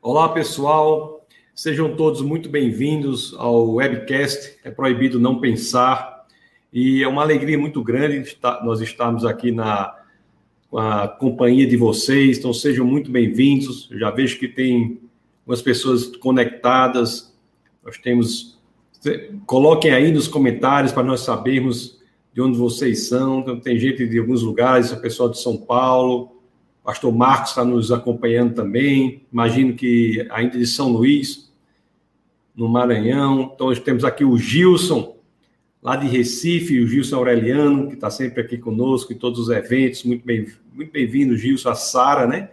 Olá, pessoal. Sejam todos muito bem-vindos ao webcast É Proibido Não Pensar. E é uma alegria muito grande nós estarmos aqui na a companhia de vocês. Então, sejam muito bem-vindos. Já vejo que tem umas pessoas conectadas. Nós temos. Coloquem aí nos comentários para nós sabermos de onde vocês são. Então, tem gente de alguns lugares, o pessoal de São Paulo, Pastor Marcos está nos acompanhando também. Imagino que ainda de São Luís, no Maranhão. Então, nós temos aqui o Gilson, lá de Recife, o Gilson Aureliano, que está sempre aqui conosco em todos os eventos. Muito bem-vindo, muito bem Gilson. A Sara, né?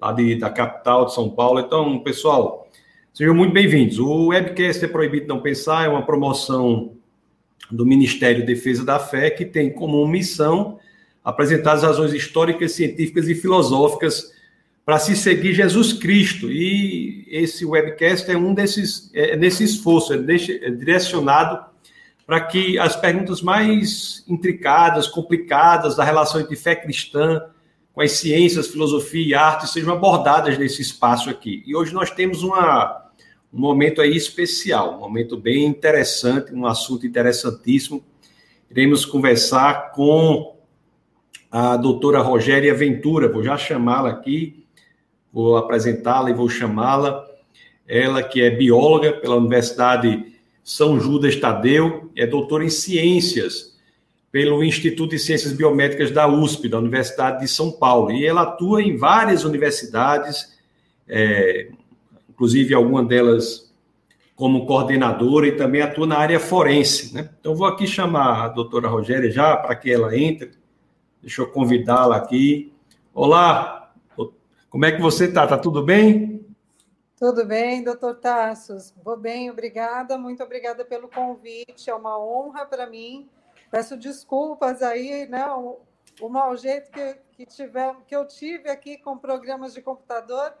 Lá de, da capital de São Paulo. Então, pessoal, sejam muito bem-vindos. O webcast é Proibido Não Pensar, é uma promoção do Ministério Defesa da Fé, que tem como missão apresentar as razões históricas, científicas e filosóficas para se seguir Jesus Cristo. E esse webcast é um desses, é nesse esforço, é, é direcionado para que as perguntas mais intricadas, complicadas da relação entre fé cristã com as ciências, filosofia e arte sejam abordadas nesse espaço aqui. E hoje nós temos uma, um momento aí especial, um momento bem interessante, um assunto interessantíssimo. Iremos conversar com a doutora Rogéria Ventura, vou já chamá-la aqui, vou apresentá-la e vou chamá-la. Ela que é bióloga pela Universidade São Judas Tadeu, é doutora em ciências pelo Instituto de Ciências Biomédicas da USP, da Universidade de São Paulo. E ela atua em várias universidades, é, inclusive alguma delas como coordenadora e também atua na área forense. Né? Então, vou aqui chamar a doutora Rogéria já para que ela entre Deixa eu convidá-la aqui. Olá, como é que você está? Está tudo bem? Tudo bem, doutor Tassos. Vou bem, obrigada. Muito obrigada pelo convite. É uma honra para mim. Peço desculpas aí, né? O, o mau jeito que, que, tiver, que eu tive aqui com programas de computador.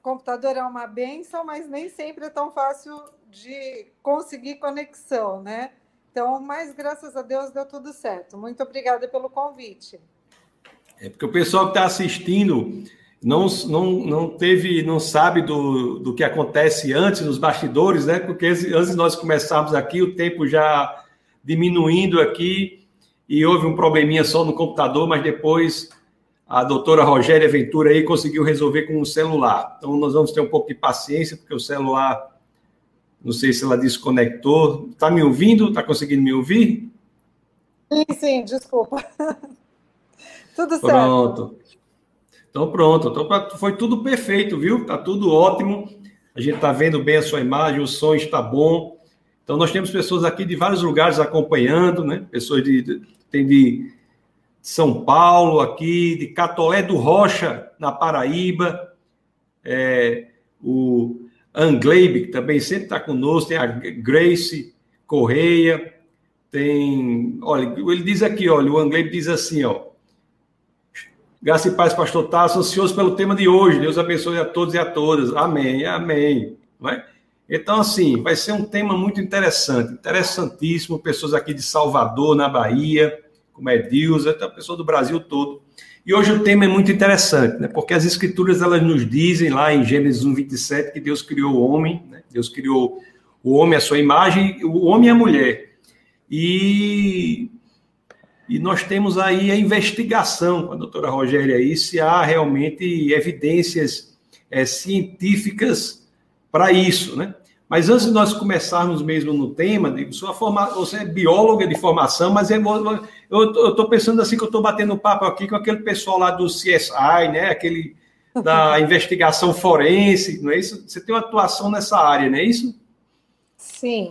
Computador é uma benção, mas nem sempre é tão fácil de conseguir conexão, né? Então, mas graças a Deus deu tudo certo. Muito obrigada pelo convite. É porque o pessoal que está assistindo não, não, não teve, não sabe do, do que acontece antes nos bastidores, né? Porque antes de nós começarmos aqui, o tempo já diminuindo aqui e houve um probleminha só no computador, mas depois a doutora Rogéria Ventura aí conseguiu resolver com o celular. Então nós vamos ter um pouco de paciência, porque o celular não sei se ela desconectou. Está me ouvindo? Está conseguindo me ouvir? Sim, sim, desculpa. tudo certo. Pronto. Então, pronto. Então, foi tudo perfeito, viu? Está tudo ótimo. A gente está vendo bem a sua imagem, o som está bom. Então, nós temos pessoas aqui de vários lugares acompanhando, né? Pessoas de, de tem de São Paulo aqui, de Catolé do Rocha, na Paraíba. É, o Angleibe, que também sempre está conosco, tem a Grace Correia, tem. Olha, ele diz aqui, olha, o Angleibe diz assim, ó. Graça e paz, pastor Tasso, ansioso pelo tema de hoje. Deus abençoe a todos e a todas. Amém, amém. Vai? Então, assim, vai ser um tema muito interessante, interessantíssimo. Pessoas aqui de Salvador, na Bahia, como é Deus, até a pessoa do Brasil todo. E hoje o tema é muito interessante, né? porque as escrituras elas nos dizem lá em Gênesis 1, 27 que Deus criou o homem, né? Deus criou o homem à sua imagem, o homem e a mulher. E, e nós temos aí a investigação com a doutora Rogéria aí, se há realmente evidências é, científicas para isso, né? Mas antes de nós começarmos mesmo no tema, sua forma, você é bióloga de formação, mas é, eu estou pensando assim que eu estou batendo papo aqui com aquele pessoal lá do CSI, né? Aquele da investigação forense, não é isso? Você tem uma atuação nessa área, não é isso? Sim,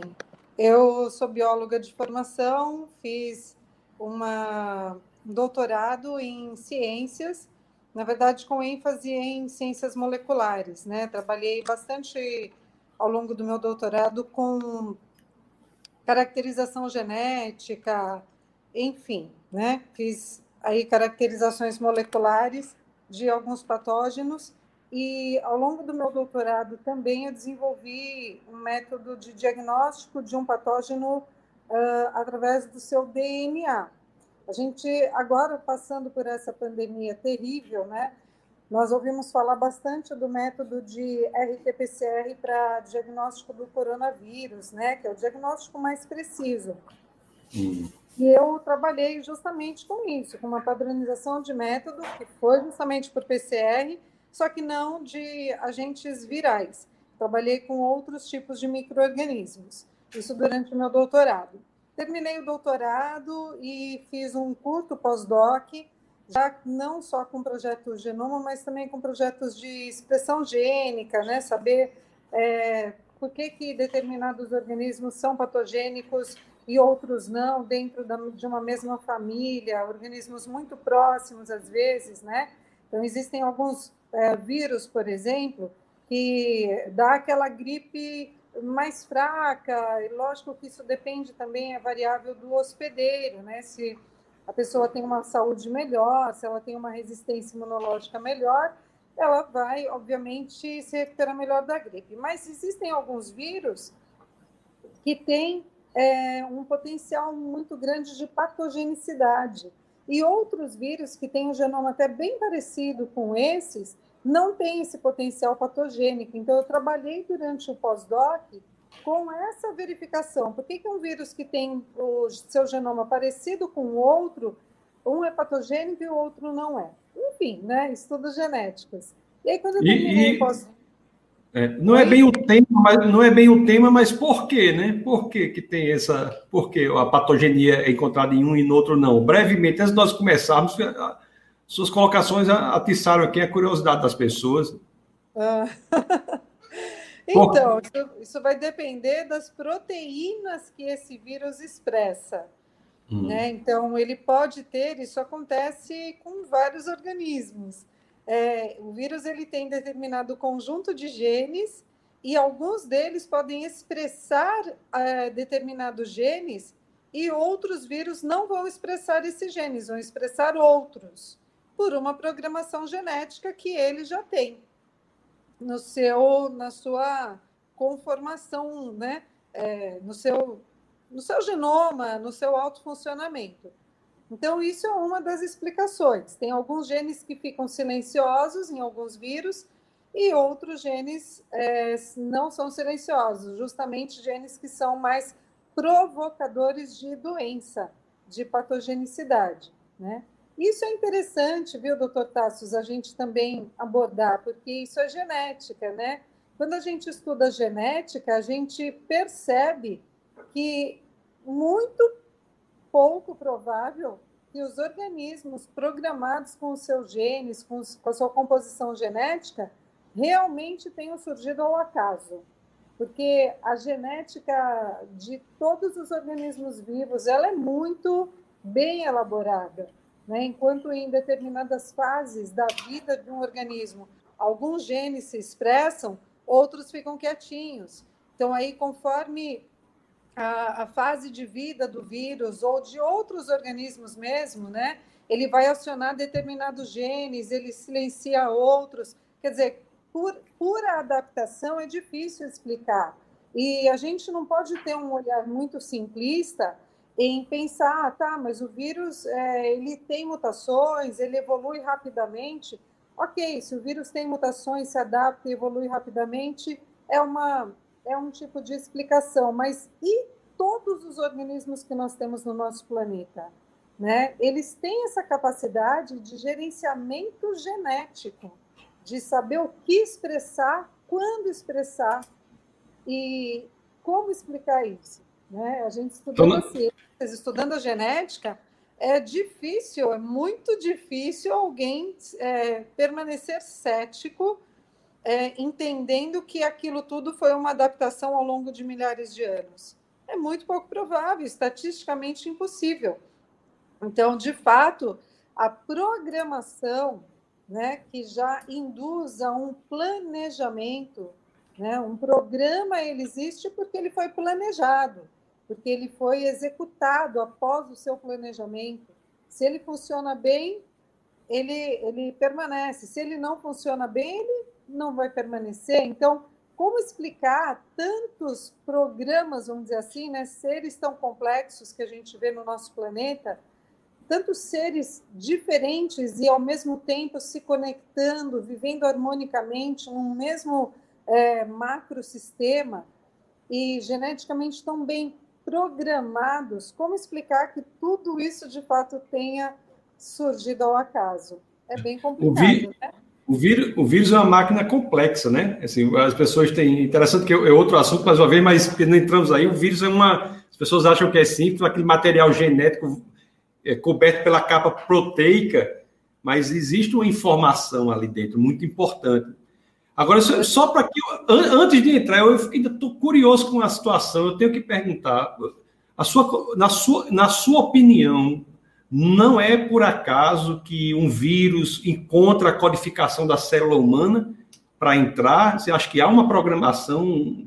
eu sou bióloga de formação, fiz uma, um doutorado em ciências, na verdade com ênfase em ciências moleculares, né? Trabalhei bastante ao longo do meu doutorado com caracterização genética, enfim, né? Fiz aí caracterizações moleculares de alguns patógenos e ao longo do meu doutorado também eu desenvolvi um método de diagnóstico de um patógeno uh, através do seu DNA. A gente agora passando por essa pandemia terrível, né? Nós ouvimos falar bastante do método de RT-PCR para diagnóstico do coronavírus, né, que é o diagnóstico mais preciso. Hum. E eu trabalhei justamente com isso, com uma padronização de método que foi justamente por PCR, só que não de agentes virais. Trabalhei com outros tipos de micro-organismos, isso durante o meu doutorado. Terminei o doutorado e fiz um curto pós-doc já não só com projeto genoma, mas também com projetos de expressão gênica, né? Saber é, por que, que determinados organismos são patogênicos e outros não, dentro da, de uma mesma família, organismos muito próximos às vezes, né? Então, existem alguns é, vírus, por exemplo, que dá aquela gripe mais fraca, e lógico que isso depende também, é variável do hospedeiro, né? Se a pessoa tem uma saúde melhor, se ela tem uma resistência imunológica melhor, ela vai, obviamente, se recuperar melhor da gripe. Mas existem alguns vírus que têm é, um potencial muito grande de patogenicidade. E outros vírus que têm um genoma até bem parecido com esses, não têm esse potencial patogênico. Então, eu trabalhei durante o pós-doc com essa verificação. Por que, que um vírus que tem o seu genoma parecido com o outro, um é patogênico e o outro não é? Enfim, né? Estudos genéticos. E aí, quando eu terminei e, posso... é, não é bem o tema, mas não é bem o tema, mas por quê, né? Por que, que tem essa. Por que a patogenia é encontrada em um e no outro não? Brevemente, antes de nós começarmos, suas colocações atiçaram aqui a curiosidade das pessoas. Ah. Então, isso, isso, vai depender das proteínas que esse vírus expressa. Hum. Né? Então, ele pode ter, isso acontece com vários organismos. É, o vírus ele tem determinado conjunto de genes e alguns deles podem expressar é, determinados genes e outros vírus não vão expressar esses genes, vão expressar outros, por uma programação genética que ele já tem no seu, na sua conformação, né? É, no, seu, no seu genoma, no seu autofuncionamento. Então, isso é uma das explicações. Tem alguns genes que ficam silenciosos em alguns vírus e outros genes é, não são silenciosos, justamente genes que são mais provocadores de doença, de patogenicidade, né? Isso é interessante, viu, doutor Tassos, a gente também abordar, porque isso é genética, né? Quando a gente estuda genética, a gente percebe que muito pouco provável que os organismos programados com os seus genes, com, a sua composição genética, realmente tenham surgido ao acaso. Porque a genética de todos os organismos vivos, ela é muito bem elaborada. Né? Enquanto em determinadas fases da vida de um organismo, alguns genes se expressam, outros ficam quietinhos. Então, aí, conforme a, a, fase de vida do vírus ou de outros organismos mesmo, né? Ele vai acionar determinados genes, ele silencia outros. Quer dizer, por pura adaptação é difícil explicar. E a gente não pode ter um olhar muito simplista em pensar, ah, tá, mas o vírus é, ele tem mutações, ele evolui rapidamente. Ok, se o vírus tem mutações, se adapta e evolui rapidamente, é, uma, é um tipo de explicação. Mas e todos os organismos que nós temos no nosso planeta? Né? Eles têm essa capacidade de gerenciamento genético, de saber o que expressar, quando expressar e como explicar isso. Né? A gente estudando então, ciências, estudando a genética, é difícil, é muito difícil alguém é, permanecer cético, é, entendendo que aquilo tudo foi uma adaptação ao longo de milhares de anos. É muito pouco provável, estatisticamente impossível. Então, de fato, a programação né, que já induz a um planejamento, né, um programa ele existe porque ele foi planejado porque ele foi executado após o seu planejamento. Se ele funciona bem, ele, ele permanece. Se ele não funciona bem, ele não vai permanecer. Então, como explicar tantos programas, vamos dizer assim, né, seres tão complexos que a gente vê no nosso planeta, tantos seres diferentes e ao mesmo tempo se conectando, vivendo harmonicamente num mesmo é, macrosistema e geneticamente tão bem programados, como explicar que tudo isso de fato tenha surgido ao acaso? É bem complicado, né? O vírus, o vírus é uma máquina complexa, né? Assim, as pessoas têm. Interessante que é outro assunto, mais uma vez, mas não entramos aí. O vírus é uma. As pessoas acham que é simples, aquele material genético é, coberto pela capa proteica, mas existe uma informação ali dentro muito importante. Agora, só para que. Antes de entrar, eu ainda estou curioso com a situação, eu tenho que perguntar. A sua, na, sua, na sua opinião, não é por acaso que um vírus encontra a codificação da célula humana para entrar? Você acha que há uma programação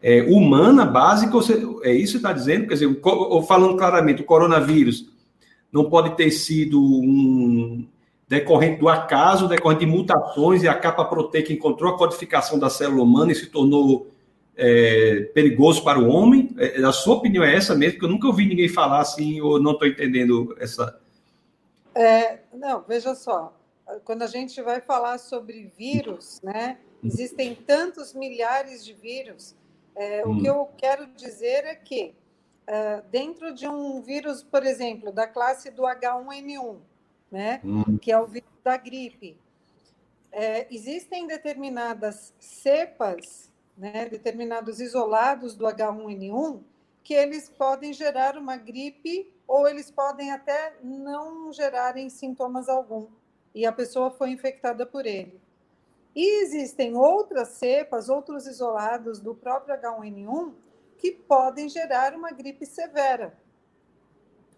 é, humana básica? Você, é isso que está dizendo? Quer dizer, ou falando claramente, o coronavírus não pode ter sido um decorrente do acaso, decorrente de mutações, e a capa proteica encontrou a codificação da célula humana e se tornou é, perigoso para o homem? É, a sua opinião é essa mesmo? Porque eu nunca ouvi ninguém falar assim, ou não estou entendendo essa. É, não, veja só. Quando a gente vai falar sobre vírus, né, existem tantos milhares de vírus. É, hum. O que eu quero dizer é que, é, dentro de um vírus, por exemplo, da classe do H1N1, né, hum. que é o vírus da gripe, é, existem determinadas cepas né, determinados isolados do H1N1, que eles podem gerar uma gripe ou eles podem até não gerarem sintomas algum e a pessoa foi infectada por ele. E existem outras cepas, outros isolados do próprio H1N1 que podem gerar uma gripe severa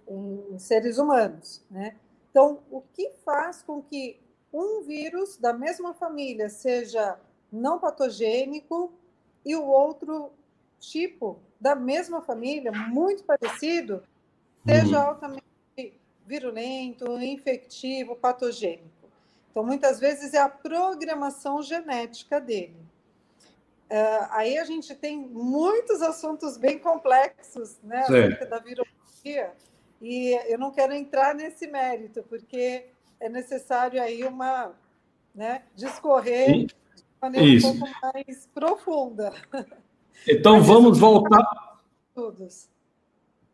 em seres humanos, né? Então, o que faz com que um vírus da mesma família seja não patogênico e o outro tipo da mesma família, muito parecido, seja uhum. altamente virulento, infectivo, patogênico. Então, muitas vezes é a programação genética dele. Uh, aí a gente tem muitos assuntos bem complexos, né, acerca da virologia, e eu não quero entrar nesse mérito, porque é necessário aí uma, né, discorrer Sim maneira Isso. um pouco mais profunda. Então vamos voltar. Todos.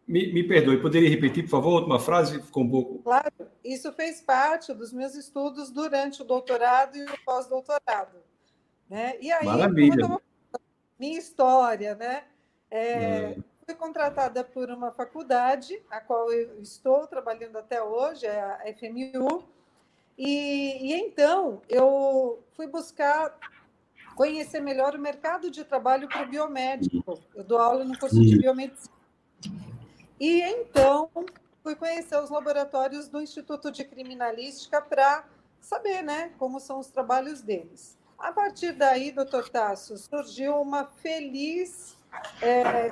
Me, me perdoe, poderia repetir, por favor, a última frase? Ficou um pouco. Claro, isso fez parte dos meus estudos durante o doutorado e o pós-doutorado. Né? E aí, Maravilha. minha história, né? É, é. Fui contratada por uma faculdade, a qual eu estou trabalhando até hoje, é a FMU, e, e então eu fui buscar conhecer melhor o mercado de trabalho para o biomédico. Eu dou aula no curso de biomedicina. E então fui conhecer os laboratórios do Instituto de Criminalística para saber né, como são os trabalhos deles. A partir daí, doutor Tasso, surgiu uma feliz é,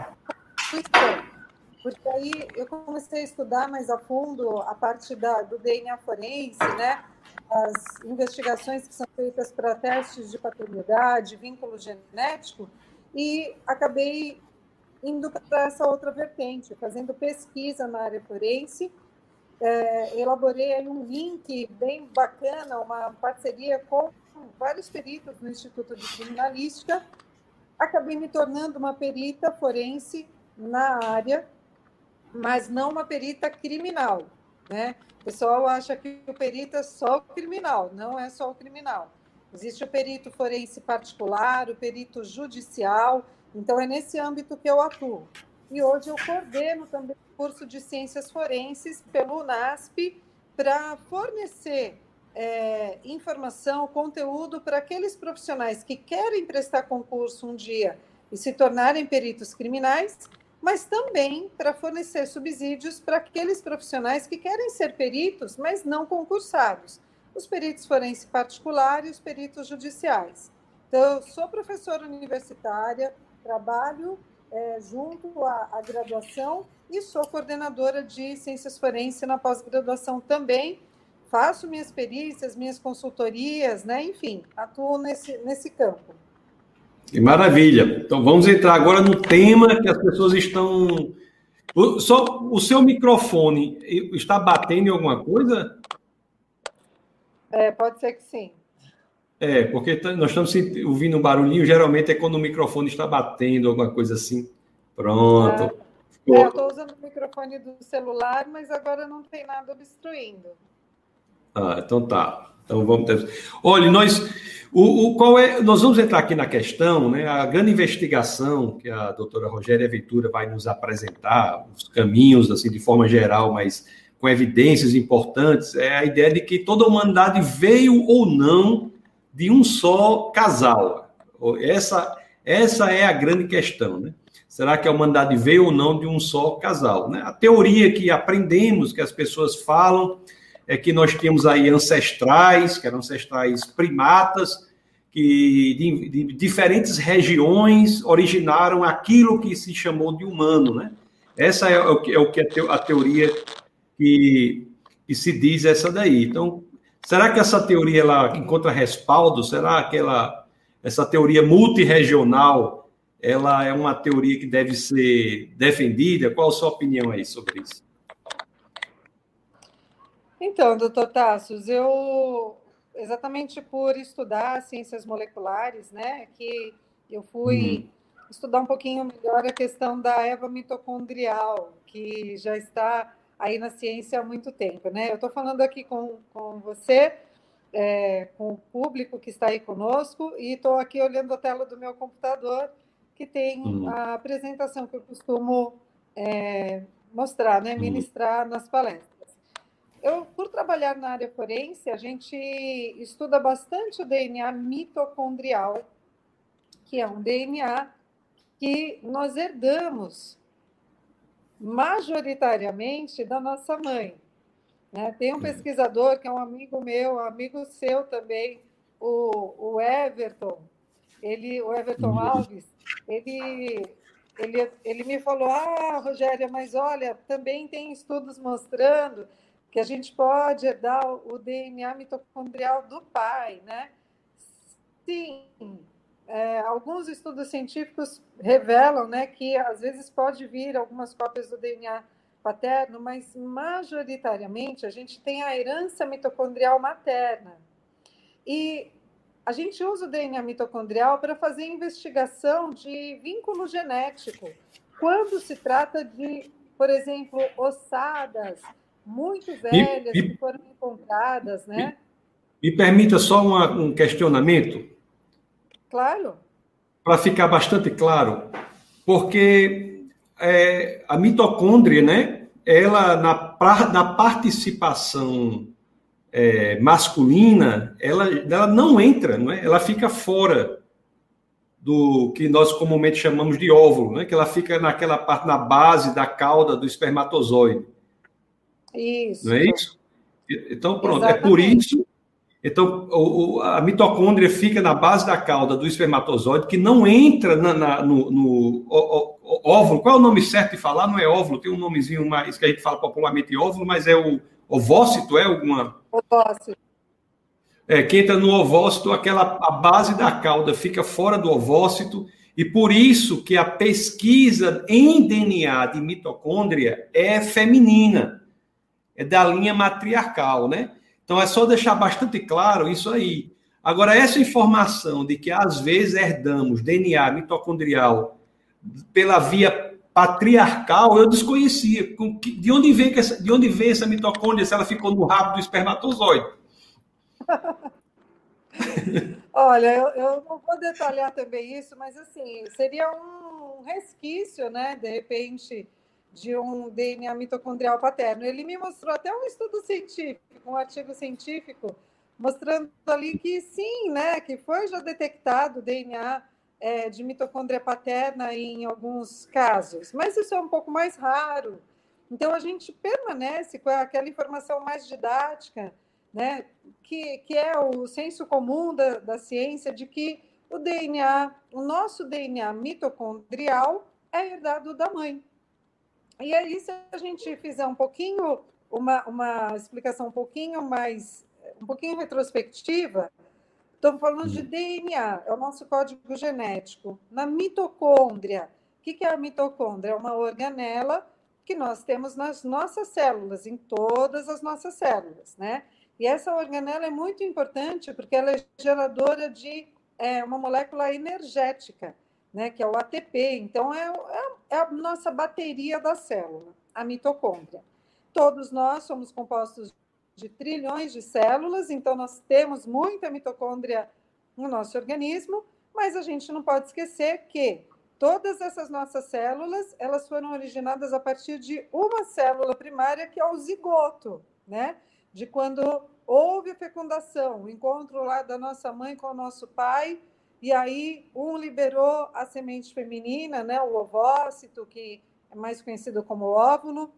porque aí eu comecei a estudar mais a fundo a parte da, do DNA forense, né? as investigações que são feitas para testes de paternidade, vínculo genético, e acabei indo para essa outra vertente, fazendo pesquisa na área forense. É, elaborei um link bem bacana, uma parceria com vários peritos no Instituto de Criminalística. Acabei me tornando uma perita forense na área, mas não uma perita criminal, né? O pessoal acha que o perito é só o criminal, não é só o criminal. Existe o perito forense particular, o perito judicial, então é nesse âmbito que eu atuo. E hoje eu coordeno também o curso de Ciências Forenses pelo NASP para fornecer é, informação, conteúdo para aqueles profissionais que querem prestar concurso um dia e se tornarem peritos criminais mas também para fornecer subsídios para aqueles profissionais que querem ser peritos, mas não concursados, os peritos forenses particulares e os peritos judiciais. Então, eu sou professora universitária, trabalho é, junto à, à graduação e sou coordenadora de ciências forenses na pós-graduação também. Faço minhas perícias, minhas consultorias, né? enfim, atuo nesse, nesse campo. Que maravilha. Então vamos entrar agora no tema que as pessoas estão O, só o seu microfone está batendo em alguma coisa? É, pode ser que sim. É, porque nós estamos ouvindo um barulhinho, geralmente é quando o microfone está batendo, alguma coisa assim. Pronto. É, é eu estou usando o microfone do celular, mas agora não tem nada obstruindo. Ah, então tá. Então vamos ter. Olha, nós, o, o, qual é, nós vamos entrar aqui na questão, né? A grande investigação que a doutora Rogéria Ventura vai nos apresentar, os caminhos, assim, de forma geral, mas com evidências importantes, é a ideia de que toda a humanidade veio ou não de um só casal. Essa, essa é a grande questão, né? Será que a humanidade veio ou não de um só casal? Né? A teoria que aprendemos, que as pessoas falam, é que nós temos aí ancestrais, que eram ancestrais primatas, que de, de, diferentes regiões originaram aquilo que se chamou de humano, né? Essa é o que, é o que a teoria que, que se diz essa daí. Então, será que essa teoria ela encontra respaldo? Será que ela, essa teoria multirregional ela é uma teoria que deve ser defendida? Qual a sua opinião aí sobre isso? Então, doutor Tassos, eu exatamente por estudar ciências moleculares, né, que eu fui uhum. estudar um pouquinho melhor a questão da Eva mitocondrial, que já está aí na ciência há muito tempo, né? Eu estou falando aqui com, com você, é, com o público que está aí conosco, e estou aqui olhando a tela do meu computador, que tem uhum. a apresentação que eu costumo é, mostrar, né, uhum. ministrar nas palestras. Eu, por trabalhar na área forense, a gente estuda bastante o DNA mitocondrial, que é um DNA que nós herdamos majoritariamente da nossa mãe. Né? Tem um uhum. pesquisador que é um amigo meu, um amigo seu também, o, o Everton, ele, o Everton uhum. Alves, ele, ele, ele me falou: Ah, Rogéria, mas olha, também tem estudos mostrando que a gente pode herdar o DNA mitocondrial do pai, né? Sim, é, alguns estudos científicos revelam né, que às vezes pode vir algumas cópias do DNA paterno, mas majoritariamente a gente tem a herança mitocondrial materna. E a gente usa o DNA mitocondrial para fazer investigação de vínculo genético. Quando se trata de, por exemplo, ossadas muito velhas que foram encontradas, né? Me, me permita só uma, um questionamento? Claro. Para ficar bastante claro, porque é, a mitocôndria, né? Ela, na, na participação é, masculina, ela, ela não entra, não é? ela fica fora do que nós comumente chamamos de óvulo, né? que ela fica naquela parte, na base da cauda do espermatozoide. Isso. Não é isso? Então, pronto, Exatamente. é por isso. Então, o, a mitocôndria fica na base da cauda do espermatozoide, que não entra na, na, no, no o, o, óvulo. Qual é o nome certo de falar? Não é óvulo, tem um nomezinho mais que a gente fala popularmente óvulo, mas é o ovócito, é alguma? Ovócito. É, que entra no ovócito, aquela a base da cauda fica fora do ovócito, e por isso que a pesquisa em DNA de mitocôndria é feminina é da linha matriarcal, né? Então é só deixar bastante claro isso aí. Agora, essa informação de que às vezes herdamos DNA mitocondrial pela via patriarcal, eu desconhecia. De onde vem, essa, de onde vem essa mitocôndria se ela ficou no rabo do espermatozoide? Olha, eu, eu, não vou detalhar também isso, mas assim, seria um resquício, né? De repente, de um DNA mitocondrial paterno. Ele me mostrou até um estudo científico, um artigo científico, mostrando ali que sim, né, que foi já detectado DNA é, de mitocôndria paterna em alguns casos, mas isso é um pouco mais raro. Então a gente permanece com aquela informação mais didática, né, que, que é o senso comum da, da ciência de que o DNA, o nosso DNA mitocondrial é herdado da mãe. E aí, se a gente fizer um pouquinho, uma, uma explicação um pouquinho mais, um pouquinho retrospectiva, estamos falando de hum. DNA, é o nosso código genético. Na mitocôndria, o que, que é a mitocôndria? É uma organela que nós temos nas nossas células, em todas as nossas células, né? E essa organela é muito importante porque ela é geradora de é, uma molécula energética, né? Que é o ATP. Então, é, é, é a nossa bateria da célula, a mitocôndria. Todos nós somos compostos de trilhões de células, então nós temos muita mitocôndria no nosso organismo, mas a gente não pode esquecer que todas essas nossas células, elas foram originadas a partir de uma célula primária que é o zigoto, né? De quando houve a fecundação, o encontro lá da nossa mãe com o nosso pai, e aí um liberou a semente feminina, né, o ovócito, que é mais conhecido como óvulo,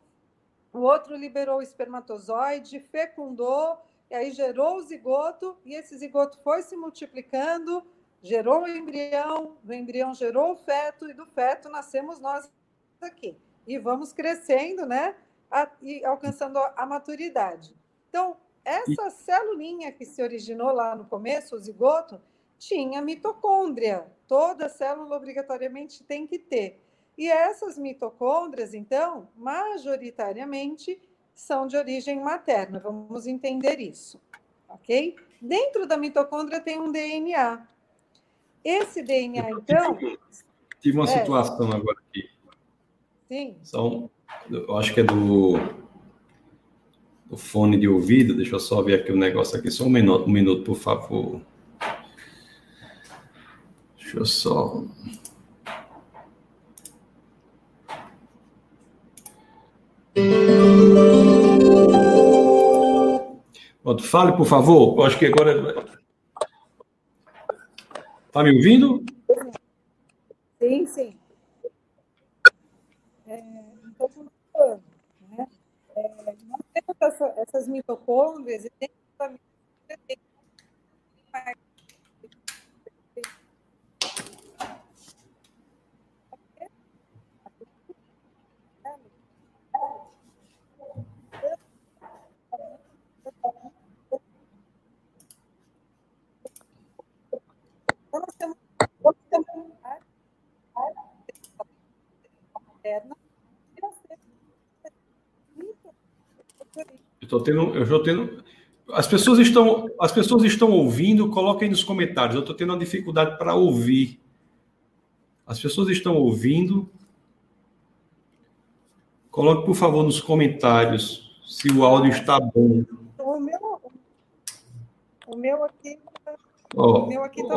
o outro liberou o espermatozoide, fecundou, e aí gerou o zigoto, e esse zigoto foi se multiplicando, gerou o embrião, do embrião gerou o feto, e do feto nascemos nós aqui. E vamos crescendo, né? A, e alcançando a maturidade. Então, essa celulinha que se originou lá no começo, o zigoto, tinha mitocôndria. Toda célula obrigatoriamente tem que ter. E essas mitocôndrias, então, majoritariamente são de origem materna. Vamos entender isso, ok? Dentro da mitocôndria tem um DNA. Esse DNA, então. Tive uma é, situação agora aqui. Sim. São, eu acho que é do, do fone de ouvido. Deixa eu só ver aqui o negócio aqui. Só um minuto, um minuto, por favor. Deixa eu só. Pronto, fale, por favor. Eu acho que agora. Está me ouvindo? Sim, sim. É, então, né? É, nós temos essa, essas mitocôndrias e dentro da tem Estou tendo, eu estou tendo. As pessoas estão, as pessoas estão ouvindo. Coloquem nos comentários. Eu estou tendo uma dificuldade para ouvir. As pessoas estão ouvindo. Coloque, por favor, nos comentários se o áudio está bom. O meu, o meu aqui, oh, o meu aqui está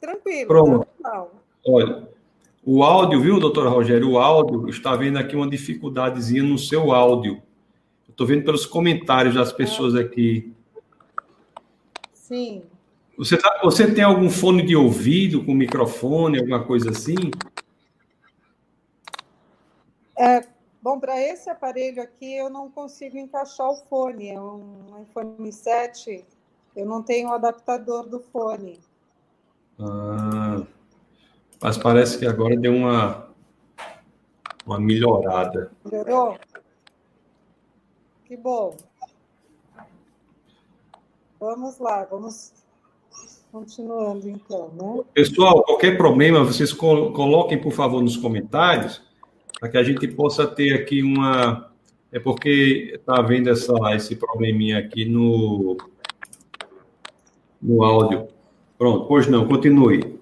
tranquilo. Pronto. Tá olha, o áudio, viu, doutora Rogério? O áudio está vendo aqui uma dificuldadezinha no seu áudio. Estou vendo pelos comentários das pessoas aqui. Sim. Você, tá, você tem algum fone de ouvido com microfone, alguma coisa assim? É, bom, para esse aparelho aqui eu não consigo encaixar o fone. É um iPhone 7, eu não tenho o adaptador do fone. Ah, mas parece que agora deu uma, uma melhorada. Melhorou? Que bom. Vamos lá, vamos continuando então, né? Pessoal, qualquer problema, vocês coloquem, por favor, nos comentários, para que a gente possa ter aqui uma. É porque está havendo essa, esse probleminha aqui no, no áudio. Pronto, pois não, continue.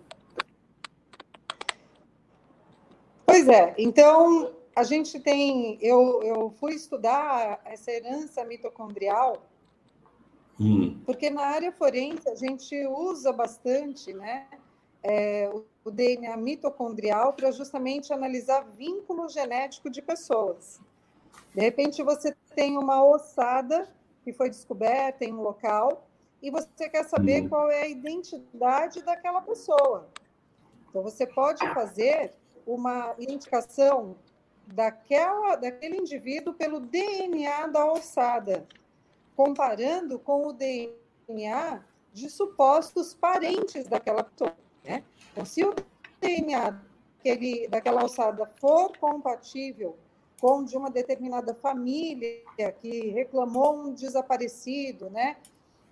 Pois é, então a gente tem, eu, eu fui estudar essa herança mitocondrial, hum. porque na área forense a gente usa bastante, né, é, o, DNA mitocondrial para justamente analisar vínculo genético de pessoas. De repente você tem uma ossada que foi descoberta em um local e você quer saber hum. qual é a identidade daquela pessoa. Então você pode fazer uma identificação daquela, daquele indivíduo pelo DNA da ossada, comparando com o DNA de supostos parentes daquela pessoa. Né? Então, se o DNA daquele, daquela ossada for compatível com de uma determinada família que reclamou um desaparecido, né?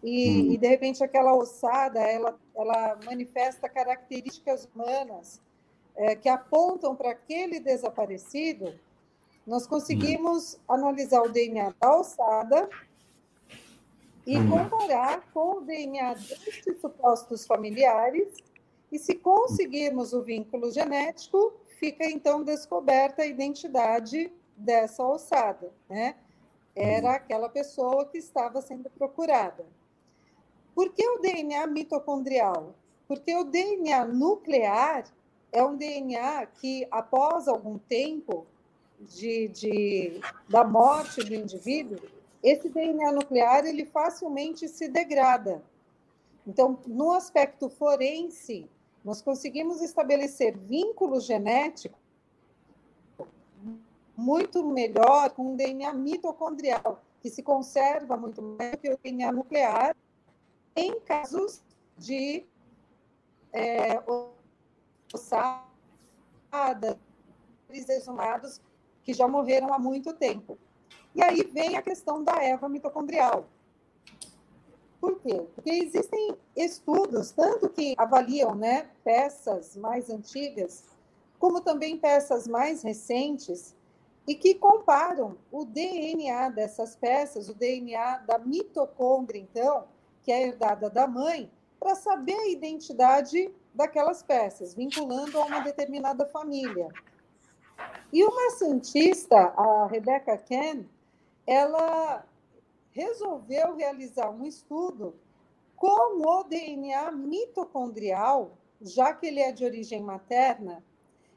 E, hum. e de repente aquela ossada ela, ela manifesta características humanas é, que apontam para aquele desaparecido, nós conseguimos analisar o DNA da alçada e hum. comparar com o DNA destes supostos familiares. E se conseguirmos o vínculo genético, fica então descoberta a identidade dessa alçada, né? Era hum. aquela pessoa que estava sendo procurada. Por que o DNA mitocondrial? Porque o DNA nuclear é um DNA que, após algum tempo de, de, da morte do indivíduo, esse DNA nuclear ele facilmente se degrada. Então, no aspecto forense, nós conseguimos estabelecer vínculos genéticos muito melhor com o DNA mitocondrial, que se conserva muito mais que o DNA nuclear em casos de é, ossadas, exumados que já morreram há muito tempo. E aí vem a questão da erva mitocondrial. Por quê? Porque existem estudos, tanto que avaliam né, peças mais antigas, como também peças mais recentes, e que comparam o DNA dessas peças, o DNA da mitocôndria, então, que é herdada da mãe, para saber a identidade daquelas peças, vinculando a uma determinada família. E uma cientista, a Rebecca Ken, ela resolveu realizar um estudo com o DNA mitocondrial, já que ele é de origem materna,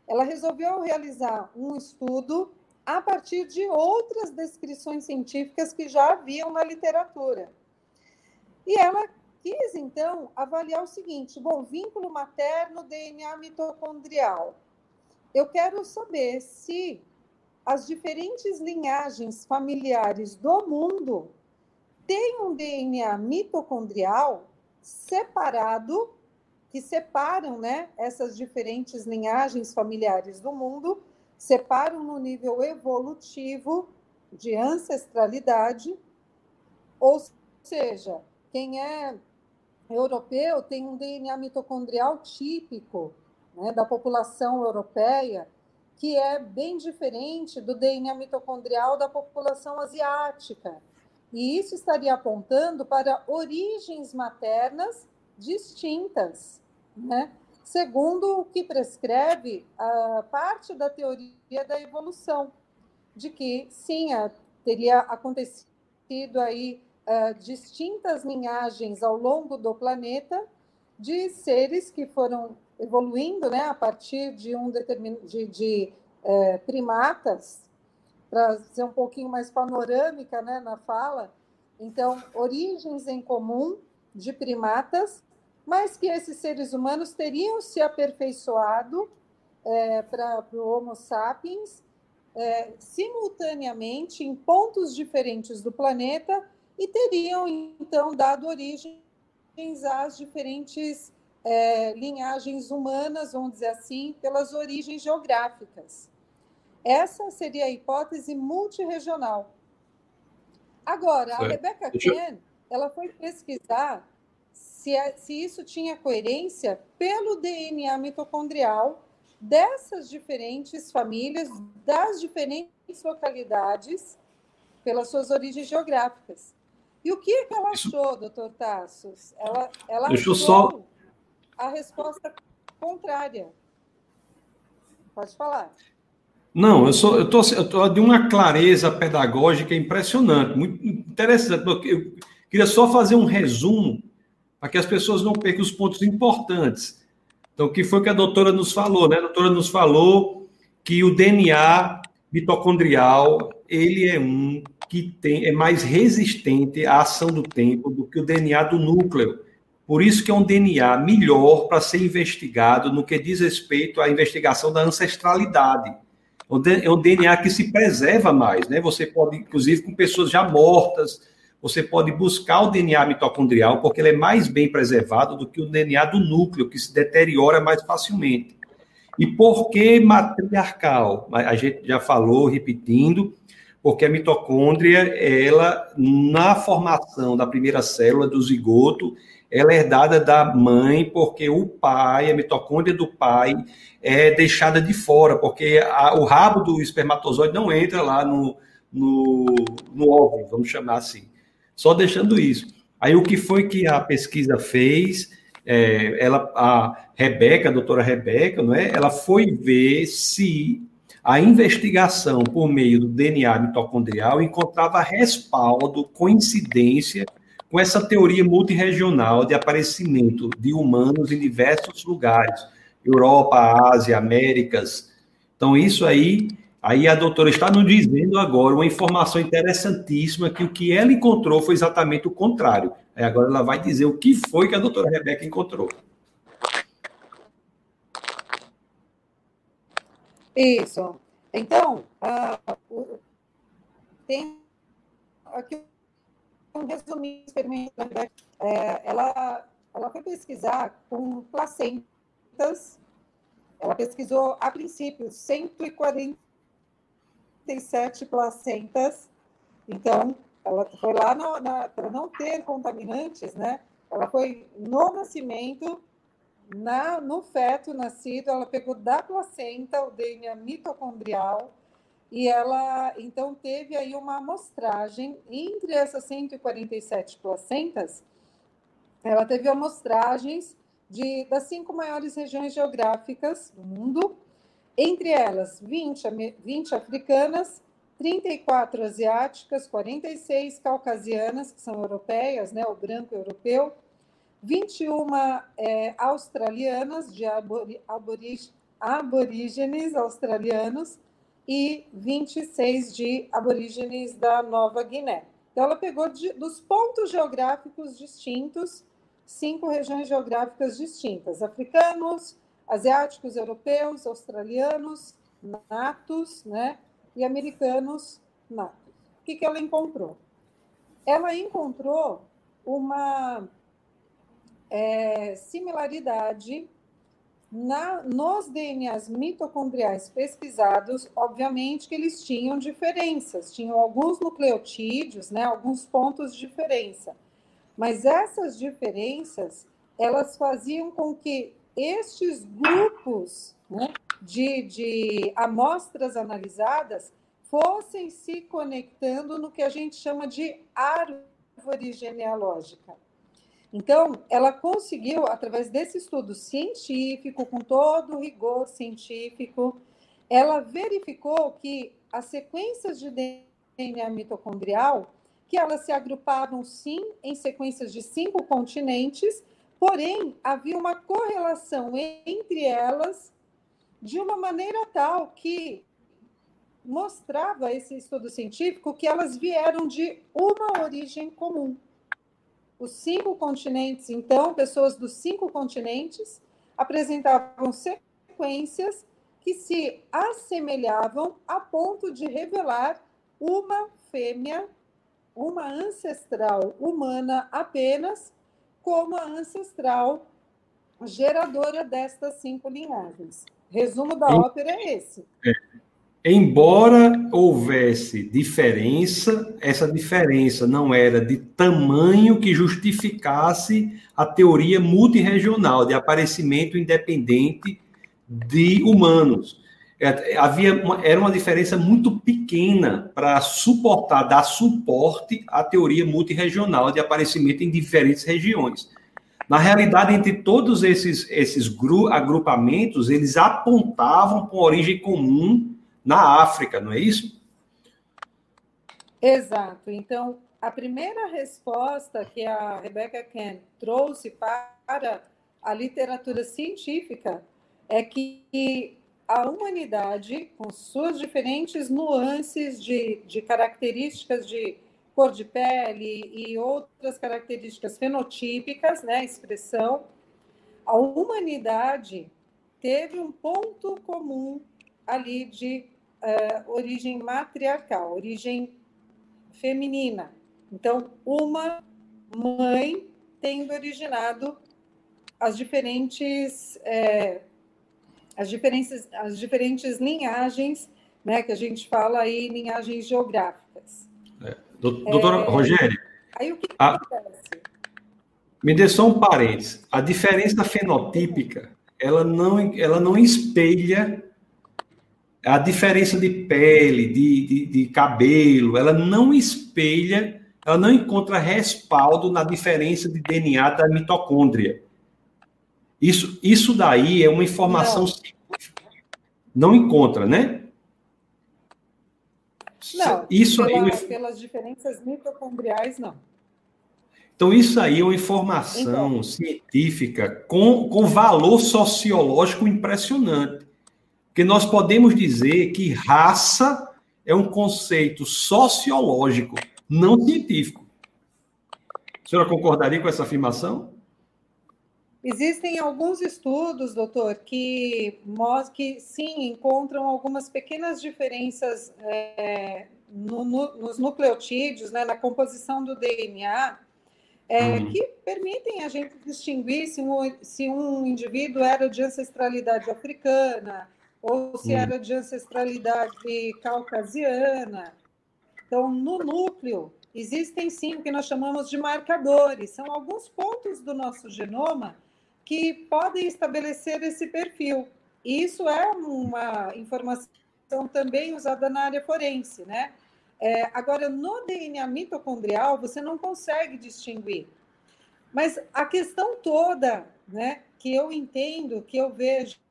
ela resolveu realizar um estudo a partir de outras descrições científicas que já haviam na literatura. E ela quis, então, avaliar o seguinte: bom, vínculo materno, DNA mitocondrial. Eu quero saber se as diferentes linhagens familiares do mundo têm um DNA mitocondrial separado, que separam né, essas diferentes linhagens familiares do mundo, separam no nível evolutivo de ancestralidade, ou seja, quem é europeu tem um DNA mitocondrial típico né, da população europeia, que é bem diferente do DNA mitocondrial da população asiática. E isso estaria apontando para origens maternas distintas, né? segundo o que prescreve a parte da teoria da evolução, de que sim, teria acontecido aí uh, distintas linhagens ao longo do planeta de seres que foram evoluindo né, a partir de um determinado de, de é, primatas, para ser um pouquinho mais panorâmica né, na fala. Então, origens em comum de primatas, mas que esses seres humanos teriam se aperfeiçoado é, para o Homo sapiens é, simultaneamente em pontos diferentes do planeta e teriam então dado origem às diferentes é, linhagens humanas, vamos dizer assim, pelas origens geográficas. Essa seria a hipótese multiregional. Agora, a Rebecca Ken, ela foi pesquisar se, se isso tinha coerência pelo DNA mitocondrial dessas diferentes famílias, das diferentes localidades, pelas suas origens geográficas. E o que, é que ela achou, doutor Tassos? Ela, ela Deixa achou só... a resposta contrária. Pode falar. Não, eu sou, eu tô, eu tô de uma clareza pedagógica impressionante, muito interessante. Eu queria só fazer um resumo para que as pessoas não percam os pontos importantes. Então, o que foi que a doutora nos falou, né? A doutora nos falou que o DNA mitocondrial ele é um que tem, é mais resistente à ação do tempo do que o DNA do núcleo. Por isso que é um DNA melhor para ser investigado no que diz respeito à investigação da ancestralidade. É um DNA que se preserva mais, né? Você pode, inclusive, com pessoas já mortas, você pode buscar o DNA mitocondrial, porque ele é mais bem preservado do que o DNA do núcleo, que se deteriora mais facilmente. E por que matriarcal? A gente já falou, repetindo, porque a mitocôndria, ela, na formação da primeira célula do zigoto, ela é herdada da mãe, porque o pai, a mitocôndria do pai, é deixada de fora, porque a, o rabo do espermatozoide não entra lá no, no, no óvulo, vamos chamar assim. Só deixando isso. Aí o que foi que a pesquisa fez? É, ela, a Rebeca, a doutora Rebeca, não é? Ela foi ver se a investigação por meio do DNA mitocondrial encontrava respaldo, coincidência com essa teoria multirregional de aparecimento de humanos em diversos lugares, Europa, Ásia, Américas. Então, isso aí, aí a doutora está nos dizendo agora uma informação interessantíssima que o que ela encontrou foi exatamente o contrário. Aí agora ela vai dizer o que foi que a doutora Rebeca encontrou. Isso. Então, uh, tem aqui um resuminho experimental. É, ela, ela foi pesquisar com placentas. Ela pesquisou, a princípio, 147 placentas. Então, ela foi lá para não ter contaminantes, né? Ela foi no nascimento na, no feto nascido, ela pegou da placenta o DNA mitocondrial e ela então teve aí uma amostragem entre essas 147 placentas, ela teve amostragens de, das cinco maiores regiões geográficas do mundo, entre elas 20, 20 africanas, 34 asiáticas, 46 caucasianas, que são europeias, né, o branco europeu, 21 é, australianas, de aborígenes australianos, e 26 de aborígenes da Nova Guiné. Então, ela pegou de, dos pontos geográficos distintos, cinco regiões geográficas distintas: africanos, asiáticos, europeus, australianos, natos, né? E americanos natos. O que, que ela encontrou? Ela encontrou uma é, similaridade na, nos DNAs mitocondriais pesquisados, obviamente que eles tinham diferenças, tinham alguns nucleotídeos, né, alguns pontos de diferença. Mas essas diferenças, elas faziam com que estes grupos né, de, de amostras analisadas fossem se conectando no que a gente chama de árvore genealógica. Então, ela conseguiu, através desse estudo científico, com todo o rigor científico, ela verificou que as sequências de DNA mitocondrial, que elas se agrupavam sim em sequências de cinco continentes, porém havia uma correlação entre elas de uma maneira tal que mostrava esse estudo científico que elas vieram de uma origem comum os cinco continentes, então, pessoas dos cinco continentes apresentavam sequências que se assemelhavam a ponto de revelar uma fêmea, uma ancestral humana apenas, como a ancestral geradora destas cinco linhagens. Resumo da ópera é esse. Embora houvesse diferença, essa diferença não era de tamanho que justificasse a teoria multirregional de aparecimento independente de humanos. É, havia uma, era uma diferença muito pequena para suportar, dar suporte à teoria multirregional de aparecimento em diferentes regiões. Na realidade, entre todos esses, esses agrupamentos, eles apontavam uma origem comum na África, não é isso? Exato. Então, a primeira resposta que a Rebecca Ken trouxe para a literatura científica é que a humanidade, com suas diferentes nuances de, de características de cor de pele e outras características fenotípicas, né, expressão, a humanidade teve um ponto comum ali de uh, origem matriarcal, origem feminina. Então, uma mãe tendo originado as diferentes é, as diferentes as diferentes linhagens, né, que a gente fala aí linhagens geográficas. É. Doutora é, Rogério. Aí o que, que a... acontece? Me dê só um parênteses. A diferença fenotípica, ela não, ela não espelha a diferença de pele, de, de, de cabelo, ela não espelha, ela não encontra respaldo na diferença de DNA da mitocôndria. Isso, isso daí é uma informação não. científica. Não encontra, né? Não, isso pela, aí, pelas diferenças mitocondriais, não. Então, isso aí é uma informação então, científica com, com valor sociológico impressionante. Porque nós podemos dizer que raça é um conceito sociológico, não científico. A senhora concordaria com essa afirmação? Existem alguns estudos, doutor, que, que sim, encontram algumas pequenas diferenças é, no, no, nos nucleotídeos, né, na composição do DNA, é, uhum. que permitem a gente distinguir se um, se um indivíduo era de ancestralidade africana ou se uhum. era de ancestralidade caucasiana. Então, no núcleo, existem sim o que nós chamamos de marcadores, são alguns pontos do nosso genoma que podem estabelecer esse perfil. E isso é uma informação também usada na área forense, né? É, agora, no DNA mitocondrial, você não consegue distinguir. Mas a questão toda, né, que eu entendo, que eu vejo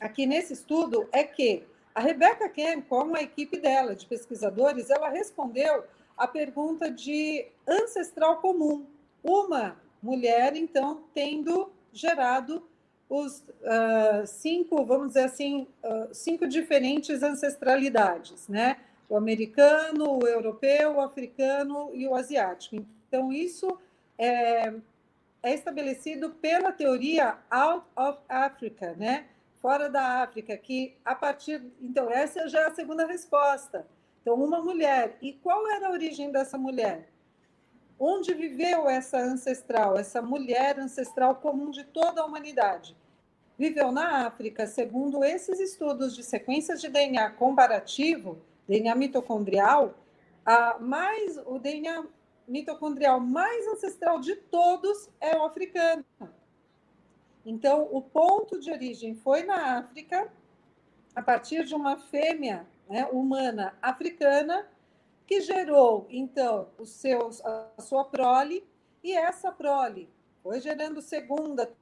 aqui nesse estudo, é que a Rebecca Kem, com a equipe dela de pesquisadores, ela respondeu a pergunta de ancestral comum. Uma mulher, então, tendo gerado os uh, cinco, vamos dizer assim, uh, cinco diferentes ancestralidades, né? O americano, o europeu, o africano e o asiático. Então, isso é, é estabelecido pela teoria out of Africa, né? Fora da África, que a partir. Então, essa já é a segunda resposta. Então, uma mulher. E qual era a origem dessa mulher? Onde viveu essa ancestral, essa mulher ancestral comum de toda a humanidade? Viveu na África, segundo esses estudos de sequências de DNA comparativo, DNA mitocondrial, a mais o DNA mitocondrial mais ancestral de todos é o africano. Então, o ponto de origem foi na África, a partir de uma fêmea né, humana africana que gerou, então, os seus, a sua prole, e essa prole foi gerando segunda,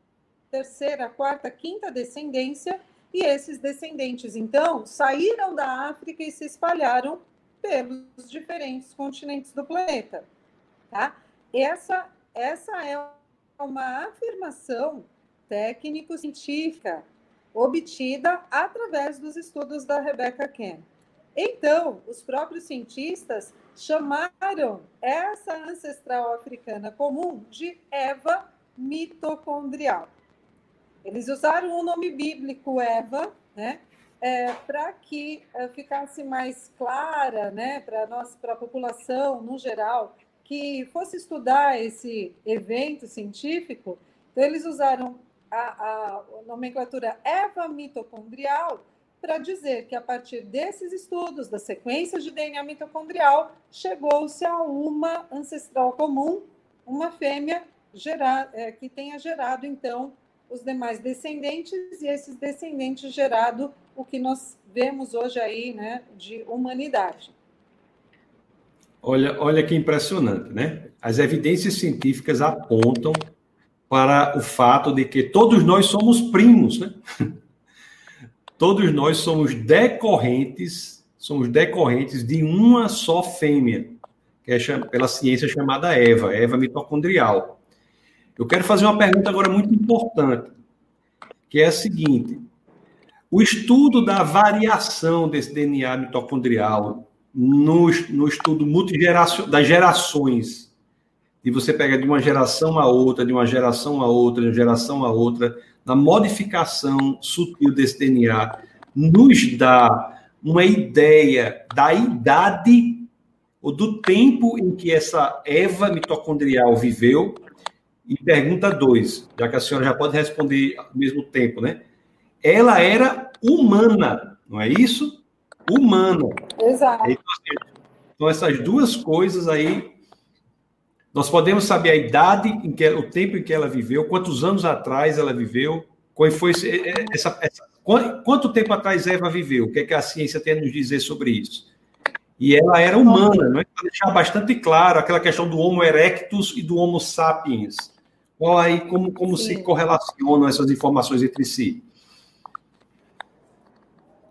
terceira, quarta, quinta descendência, e esses descendentes, então, saíram da África e se espalharam pelos diferentes continentes do planeta. Tá? Essa, essa é uma afirmação técnico-científica obtida através dos estudos da Rebecca Ken. Então, os próprios cientistas chamaram essa ancestral africana comum de Eva mitocondrial. Eles usaram o nome bíblico Eva, né, é, para que é, ficasse mais clara, né, para nós, para a população no geral, que fosse estudar esse evento científico. Então, eles usaram a, a nomenclatura Eva mitocondrial para dizer que a partir desses estudos, das sequências de DNA mitocondrial, chegou-se a uma ancestral comum, uma fêmea gerar, é, que tenha gerado, então, os demais descendentes, e esses descendentes gerado o que nós vemos hoje aí, né, de humanidade. Olha, olha que impressionante, né? As evidências científicas apontam para o fato de que todos nós somos primos, né? todos nós somos decorrentes, somos decorrentes de uma só fêmea, que é pela ciência chamada Eva, Eva mitocondrial. Eu quero fazer uma pergunta agora muito importante, que é a seguinte: o estudo da variação desse DNA mitocondrial no, no estudo multigeracional das gerações, e você pega de uma geração a outra, de uma geração a outra, de uma geração a outra, na modificação sutil desse DNA, nos dá uma ideia da idade ou do tempo em que essa Eva mitocondrial viveu. E pergunta dois, já que a senhora já pode responder ao mesmo tempo, né? Ela era humana, não é isso? Humana. Exato. Então, essas duas coisas aí Nós podemos saber a idade, em que, o tempo em que ela viveu, quantos anos atrás ela viveu, qual foi essa, essa, quanto tempo atrás Eva viveu? O que, é que a ciência tem a nos dizer sobre isso? E ela era humana, não é? Para deixar bastante claro aquela questão do Homo erectus e do Homo sapiens. Qual aí como, como se correlacionam essas informações entre si?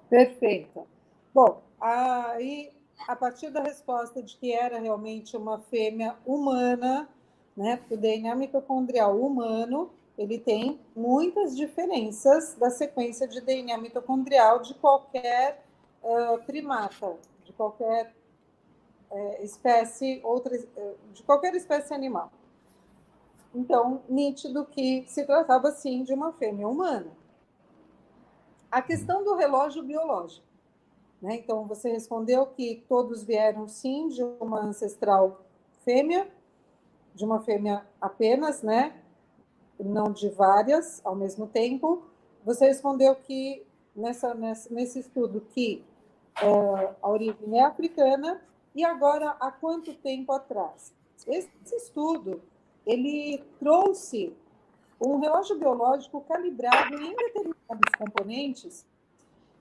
Perfeito. Bom, aí a partir da resposta de que era realmente uma fêmea humana, né? O DNA mitocondrial humano, ele tem muitas diferenças da sequência de DNA mitocondrial de qualquer uh, primata, de qualquer uh, espécie, outra, uh, de qualquer espécie animal. Então, nítido que se tratava sim de uma fêmea humana. A questão do relógio biológico. Né? Então, você respondeu que todos vieram sim de uma ancestral fêmea, de uma fêmea apenas, né? não de várias ao mesmo tempo. Você respondeu que nessa, nessa nesse estudo que é, a origem é africana e agora há quanto tempo atrás? Esse estudo ele trouxe um relógio biológico calibrado em determinados componentes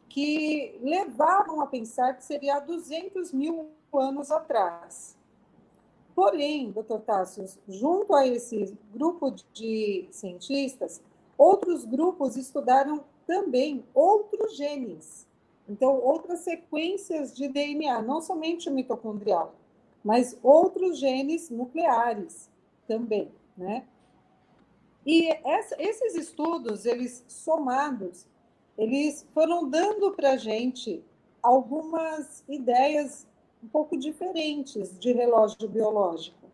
que levavam a pensar que seria há 200 mil anos atrás. Porém, doutor Tassius, junto a esse grupo de cientistas, outros grupos estudaram também outros genes. Então, outras sequências de DNA, não somente o mitocondrial, mas outros genes nucleares também, né? E essa, esses estudos, eles somados, eles foram dando para a gente algumas ideias um pouco diferentes de relógio biológico.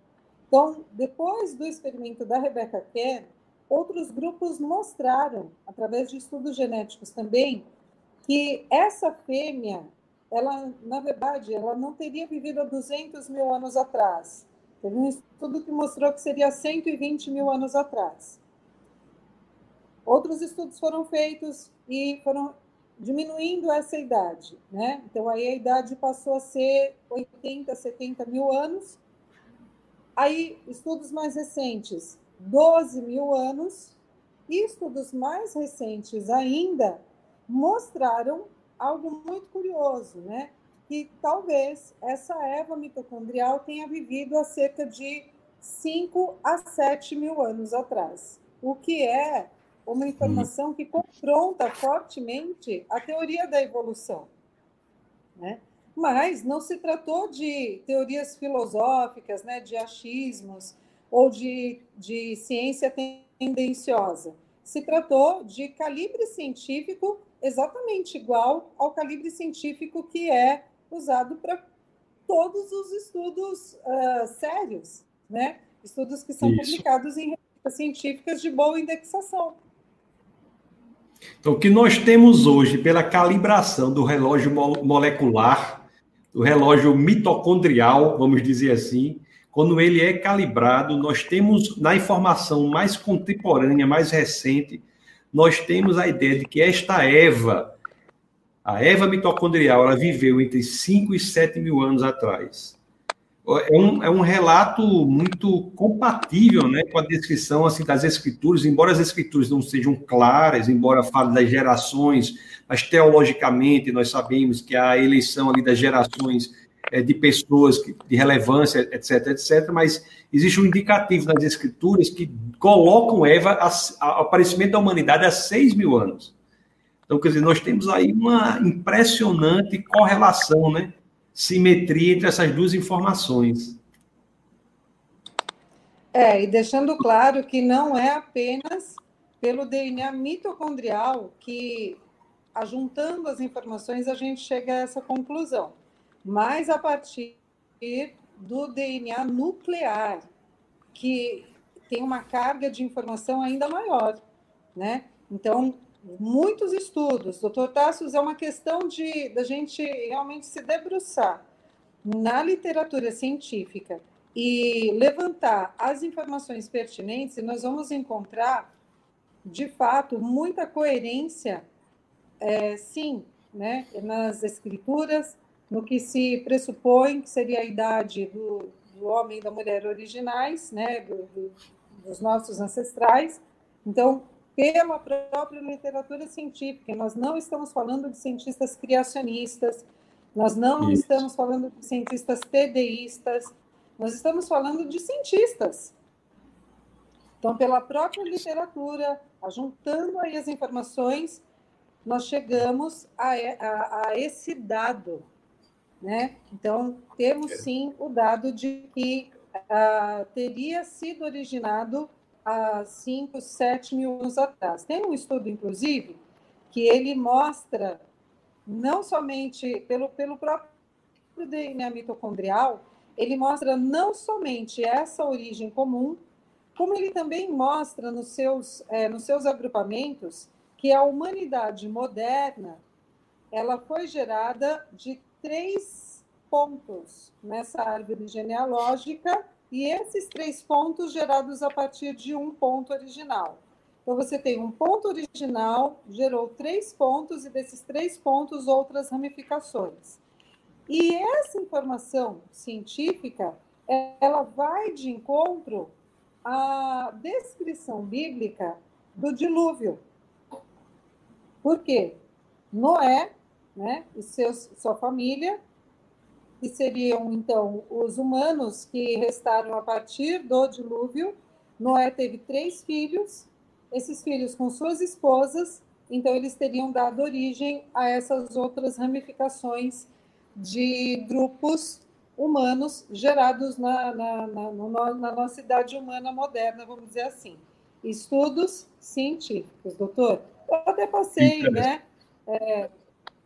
Então, depois do experimento da Rebecca Kerr, outros grupos mostraram, através de estudos genéticos também, que essa fêmea, ela, na verdade, ela não teria vivido há 200 mil anos atrás. Teve um estudo que mostrou que seria 120 mil anos atrás. Outros estudos foram feitos e foram diminuindo essa idade, né? Então aí a idade passou a ser 80, 70 mil anos. Aí estudos mais recentes, 12 mil anos, e estudos mais recentes ainda mostraram algo muito curioso, né? Que talvez essa Eva mitocondrial tenha vivido há cerca de 5 a 7 mil anos atrás, o que é uma informação que confronta fortemente a teoria da evolução. Né? Mas não se tratou de teorias filosóficas, né, de achismos ou de, de ciência tendenciosa. Se tratou de calibre científico exatamente igual ao calibre científico que é usado para todos os estudos uh, sérios, né? estudos que são Isso. publicados em revistas científicas de boa indexação. Então, o que nós temos hoje pela calibração do relógio molecular, do relógio mitocondrial, vamos dizer assim, quando ele é calibrado, nós temos na informação mais contemporânea, mais recente, nós temos a ideia de que esta Eva, a Eva mitocondrial, ela viveu entre 5 e 7 mil anos atrás é um, é um relato muito compatível né, com a descrição assim, das escrituras, embora as escrituras não sejam claras, embora fale das gerações, mas teologicamente nós sabemos que a eleição ali das gerações é, de pessoas de relevância, etc, etc, mas existe um indicativo nas escrituras que colocam Eva, ao aparecimento da humanidade há 6 mil anos. Então, quer dizer, nós temos aí uma impressionante correlação, né? Simetria entre essas duas informações. É, e deixando claro que não é apenas pelo DNA mitocondrial que, ajuntando as informações, a gente chega a essa conclusão, mas a partir do DNA nuclear, que tem uma carga de informação ainda maior, né? Então, muitos estudos. Doutor Tassos, é uma questão de da gente realmente se debruçar na literatura científica e levantar as informações pertinentes, e nós vamos encontrar, de fato, muita coerência, é, sim, né, nas escrituras, no que se pressupõe que seria a idade do, do homem e da mulher originais, né, do, do, dos nossos ancestrais. Então, pela própria literatura científica, nós não estamos falando de cientistas criacionistas, nós não Isso. estamos falando de cientistas TDIstas, nós estamos falando de cientistas. Então, pela própria literatura, juntando aí as informações, nós chegamos a, a, a esse dado. Né? Então, temos sim o dado de que uh, teria sido originado há 5, 7 mil anos atrás. Tem um estudo, inclusive, que ele mostra, não somente pelo, pelo próprio DNA mitocondrial, ele mostra não somente essa origem comum, como ele também mostra nos seus, é, nos seus agrupamentos que a humanidade moderna ela foi gerada de três pontos nessa árvore genealógica e esses três pontos gerados a partir de um ponto original. Então, você tem um ponto original, gerou três pontos, e desses três pontos, outras ramificações. E essa informação científica, ela vai de encontro à descrição bíblica do dilúvio. Por quê? Noé né, e seus, sua família que seriam então os humanos que restaram a partir do dilúvio. Noé teve três filhos, esses filhos com suas esposas, então eles teriam dado origem a essas outras ramificações de grupos humanos gerados na, na, na, na nossa idade humana moderna, vamos dizer assim. Estudos científicos, doutor. Eu até passei, né? É,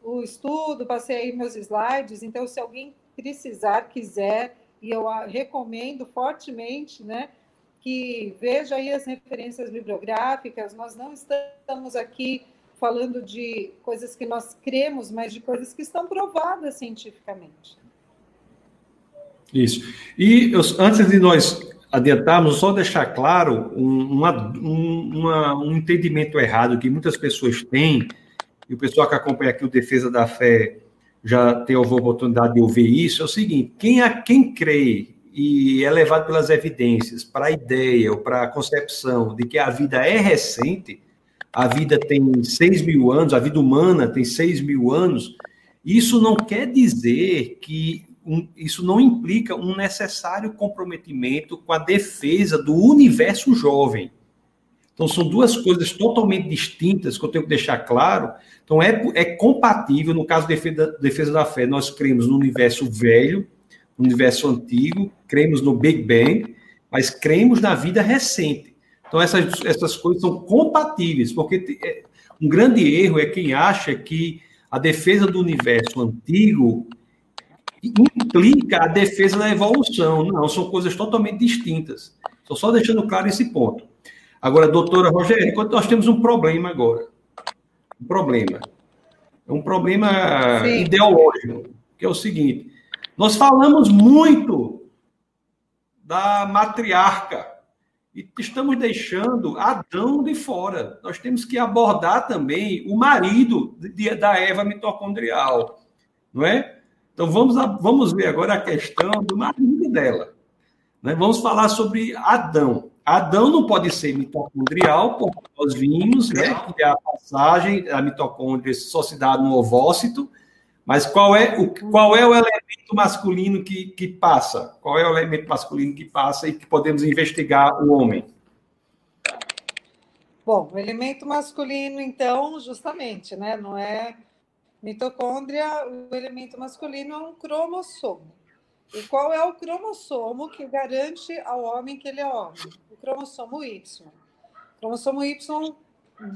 o estudo, passei aí meus slides, então se alguém precisar, quiser, e eu recomendo fortemente, né, que veja aí as referências bibliográficas. Nós não estamos aqui falando de coisas que nós cremos, mas de coisas que estão provadas cientificamente. Isso. E eu, antes de nós adentrarmos, só deixar claro um, uma, um, uma, um entendimento errado que muitas pessoas têm, e o pessoal que acompanha aqui o Defesa da Fé já teve a oportunidade de ouvir isso, é o seguinte: quem, a, quem crê e é levado pelas evidências para a ideia ou para a concepção de que a vida é recente, a vida tem 6 mil anos, a vida humana tem 6 mil anos, isso não quer dizer que um, isso não implica um necessário comprometimento com a defesa do universo jovem. Então, são duas coisas totalmente distintas que eu tenho que deixar claro. Então, é, é compatível, no caso da defesa, defesa da fé, nós cremos no universo velho, no universo antigo, cremos no Big Bang, mas cremos na vida recente. Então, essas, essas coisas são compatíveis, porque é, um grande erro é quem acha que a defesa do universo antigo implica a defesa da evolução. Não, são coisas totalmente distintas. Estou só deixando claro esse ponto. Agora, doutora Rogério, nós temos um problema agora. Um problema. É um problema Sim. ideológico, que é o seguinte: nós falamos muito da matriarca e estamos deixando Adão de fora. Nós temos que abordar também o marido de, da Eva mitocondrial, não é? Então vamos, vamos ver agora a questão do marido dela. Né? Vamos falar sobre Adão. Adão não pode ser mitocondrial, porque nós vimos né, que a passagem da mitocôndria só se dá no ovócito, mas qual é o, qual é o elemento masculino que, que passa? Qual é o elemento masculino que passa e que podemos investigar o homem? Bom, o elemento masculino, então, justamente, né, não é mitocôndria, o elemento masculino é um cromossomo. E qual é o cromossomo que garante ao homem que ele é homem? O cromossomo Y. O cromossomo Y,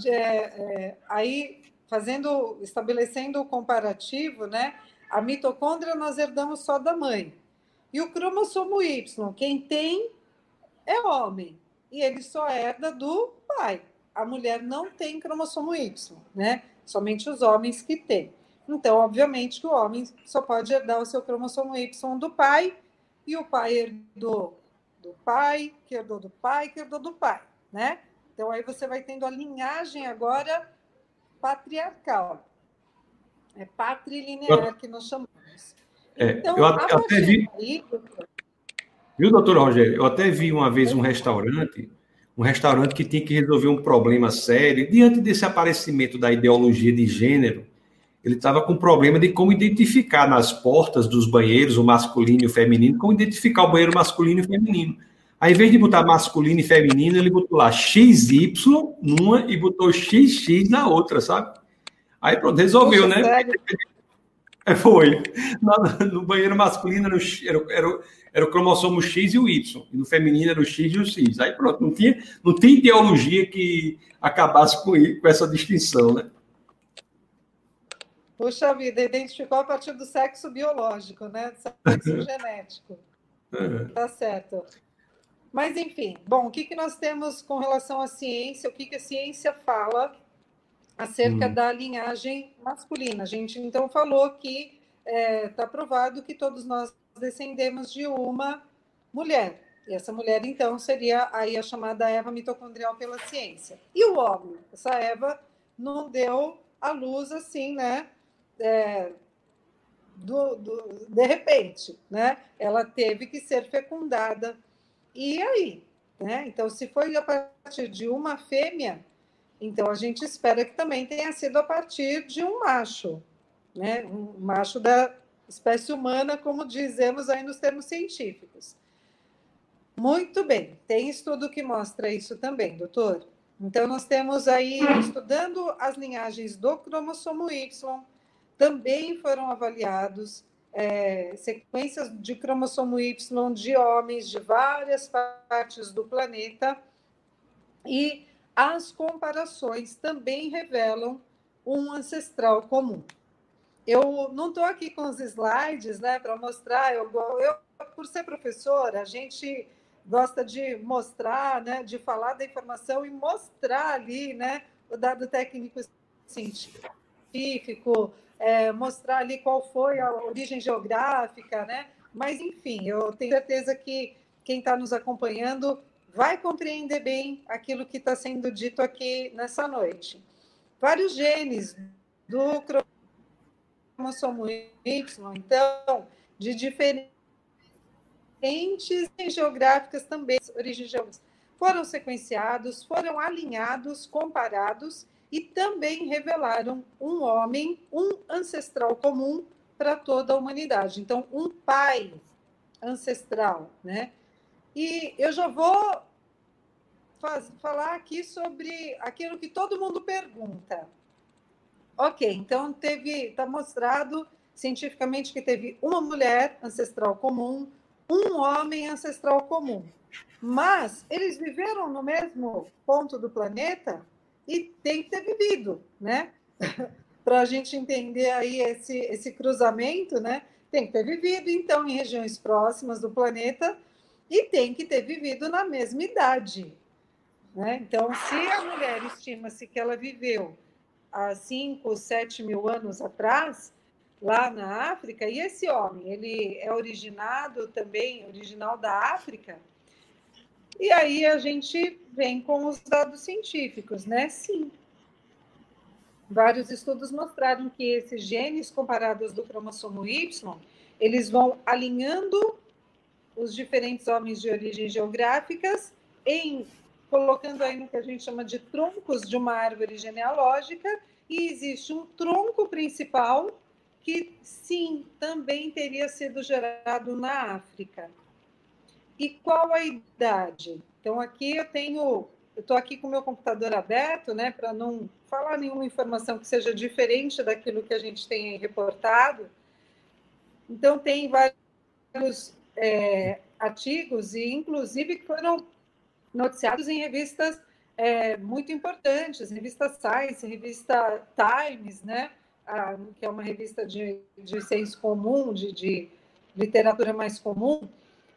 é, é, aí fazendo, estabelecendo o comparativo, né? A mitocôndria nós herdamos só da mãe. E o cromossomo Y, quem tem é homem. E ele só herda do pai. A mulher não tem cromossomo Y, né? Somente os homens que têm. Então, obviamente, que o homem só pode herdar o seu cromossomo Y do pai, e o pai herdou do pai, que herdou do pai, que herdou do pai, né? Então, aí você vai tendo a linhagem agora patriarcal. É patrilinear que nós chamamos. É, então, eu até, até vi... Viu, doutor Rogério? Eu até vi uma vez um restaurante, um restaurante que tinha que resolver um problema sério. Diante desse aparecimento da ideologia de gênero, ele estava com problema de como identificar nas portas dos banheiros o masculino e o feminino, como identificar o banheiro masculino e feminino. Aí, em vez de botar masculino e feminino, ele botou lá XY numa e botou XX na outra, sabe? Aí pronto, resolveu, Poxa, né? Sério? É, foi. No, banheiro masculino era, era, era, o cromossomo X e o Y. E no feminino era o X e o X. Aí pronto, não tinha, não tinha ideologia que acabasse com, com essa distinção, né? Puxa vida, identificou a partir do sexo biológico, né? Do sexo genético. É. Tá certo. Mas, enfim, bom, o que, que nós temos com relação à ciência? O que, que a ciência fala acerca hum. da linhagem masculina? A gente, então, falou que está é, tá provado que todos nós descendemos de uma mulher. E essa mulher, então, seria aí a chamada Eva mitocondrial pela ciência. E o homem? Essa Eva não deu a luz assim, né? É, do, do, de repente, né? Ela teve que ser fecundada e aí? Né? Então, se foi a partir de uma fêmea, então a gente espera que também tenha sido a partir de um macho, né? um macho da espécie humana, como dizemos aí nos termos científicos. Muito bem, tem estudo que mostra isso também, doutor. Então, nós temos aí, estudando as linhagens do cromossomo Y, também foram avaliados é, sequências de cromossomo Y de homens de várias partes do planeta e as comparações também revelam um ancestral comum. Eu não estou aqui com os slides né, para mostrar, eu, eu, por ser professora, a gente gosta de mostrar, né, de falar da informação e mostrar ali né, o dado técnico científico, é, mostrar ali qual foi a origem geográfica, né? Mas, enfim, eu tenho certeza que quem está nos acompanhando vai compreender bem aquilo que está sendo dito aqui nessa noite. Vários genes do cromossomo Y, então, de diferentes geográficas também, origens geográficas, foram sequenciados, foram alinhados, comparados e também revelaram um homem, um ancestral comum para toda a humanidade. Então, um pai ancestral, né? E eu já vou faz, falar aqui sobre aquilo que todo mundo pergunta. Ok, então teve, está mostrado cientificamente que teve uma mulher ancestral comum, um homem ancestral comum. Mas eles viveram no mesmo ponto do planeta? E tem que ter vivido, né? Para a gente entender aí esse, esse cruzamento, né? Tem que ter vivido, então, em regiões próximas do planeta e tem que ter vivido na mesma idade. Né? Então, se a mulher estima-se que ela viveu há 5, 7 mil anos atrás, lá na África, e esse homem, ele é originado também, original da África, e aí a gente vem com os dados científicos, né? Sim. Vários estudos mostraram que esses genes comparados do cromossomo Y, eles vão alinhando os diferentes homens de origem geográficas em colocando aí no que a gente chama de troncos de uma árvore genealógica e existe um tronco principal que sim, também teria sido gerado na África. E qual a idade? Então, aqui eu tenho, eu estou aqui com o meu computador aberto, né, para não falar nenhuma informação que seja diferente daquilo que a gente tem reportado. Então, tem vários é, artigos, e inclusive foram noticiados em revistas é, muito importantes, revista Science, revista Times, né, que é uma revista de, de senso comum, de, de literatura mais comum,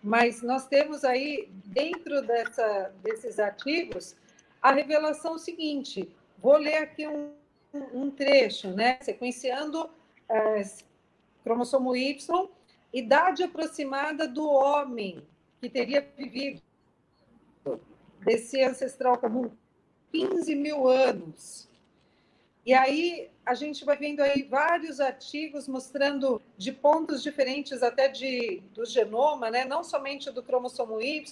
mas nós temos aí, dentro dessa, desses artigos, a revelação seguinte. Vou ler aqui um, um trecho, né? Sequenciando é, cromossomo Y, idade aproximada do homem que teria vivido desse ancestral comum, 15 mil anos. E aí a gente vai vendo aí vários artigos mostrando de pontos diferentes até de, do genoma, né? não somente do cromossomo Y,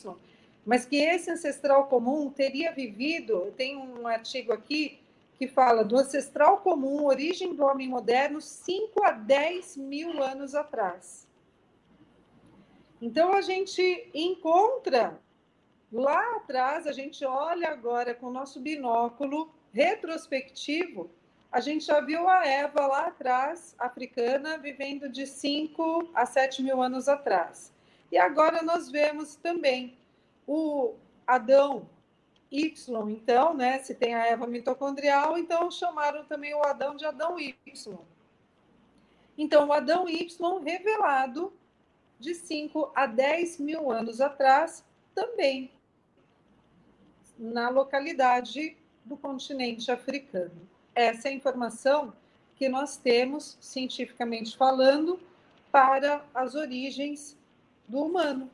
mas que esse ancestral comum teria vivido, tem um artigo aqui que fala do ancestral comum, origem do homem moderno, 5 a 10 mil anos atrás. Então a gente encontra lá atrás, a gente olha agora com o nosso binóculo retrospectivo a gente já viu a Eva lá atrás, africana, vivendo de 5 a 7 mil anos atrás. E agora nós vemos também o Adão Y, então, né? Se tem a Eva mitocondrial, então chamaram também o Adão de Adão Y. Então, o Adão Y revelado de 5 a 10 mil anos atrás, também na localidade do continente africano. Essa informação que nós temos, cientificamente falando, para as origens do humano.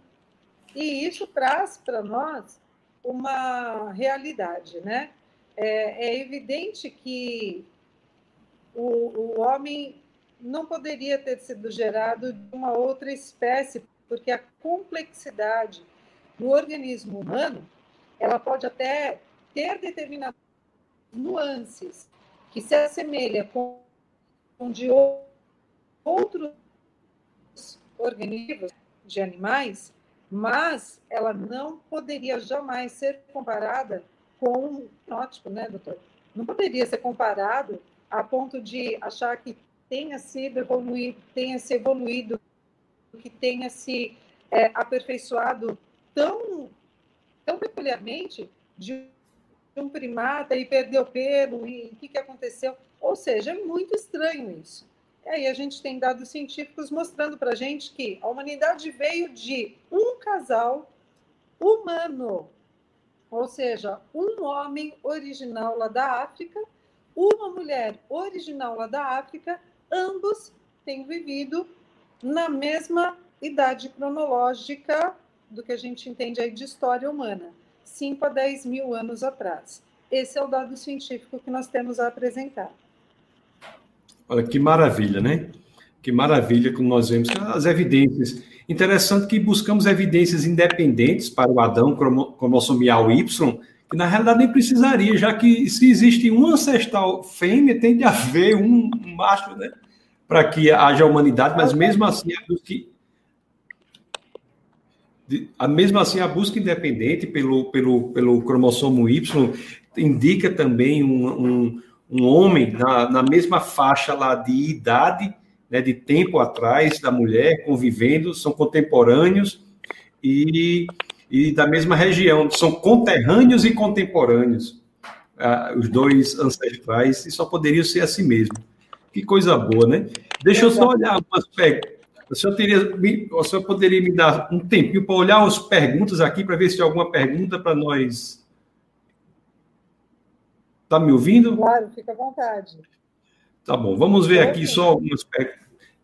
E isso traz para nós uma realidade, né? É, é evidente que o, o, homem não poderia ter sido gerado de uma outra espécie, porque a complexidade do organismo humano, ela pode até ter determinadas nuances, que se assemelha com de outros organismos de animais, mas ela não poderia jamais ser comparada com um fenótipo, né, doutor? Não poderia ser comparado a ponto de achar que tenha sido evoluído, tenha se evoluído, que tenha se é, aperfeiçoado tão, tão peculiarmente de um primata e perdeu pelo, e o que, que aconteceu? Ou seja, é muito estranho isso. E aí a gente tem dados científicos mostrando para a gente que a humanidade veio de um casal humano, ou seja, um homem original lá da África, uma mulher original lá da África, ambos têm vivido na mesma idade cronológica do que a gente entende aí de história humana. 5 a 10 mil anos atrás. Esse é o dado científico que nós temos a apresentar. Olha que maravilha, né? Que maravilha que nós vemos as evidências. Interessante que buscamos evidências independentes para o Adão cromossomial Y, que na realidade nem precisaria, já que se existe um ancestral fêmea, tem de haver um macho, né? Para que haja humanidade, mas mesmo assim a busca, mesmo assim a busca independente pelo, pelo, pelo cromossomo Y indica também um, um, um homem na, na, mesma faixa lá de idade, né, de tempo atrás da mulher, convivendo, são contemporâneos e, e da mesma região, são conterrâneos e contemporâneos, ah, os dois ancestrais, e só poderiam ser assim mesmo. Que coisa boa, né? Deixa eu só olhar um aspecto. O senhor, teria, o senhor poderia me dar um tempinho para olhar as perguntas aqui, para ver se tem alguma pergunta para nós Está me ouvindo? Claro, fica à vontade. Tá bom, vamos ver aqui só algumas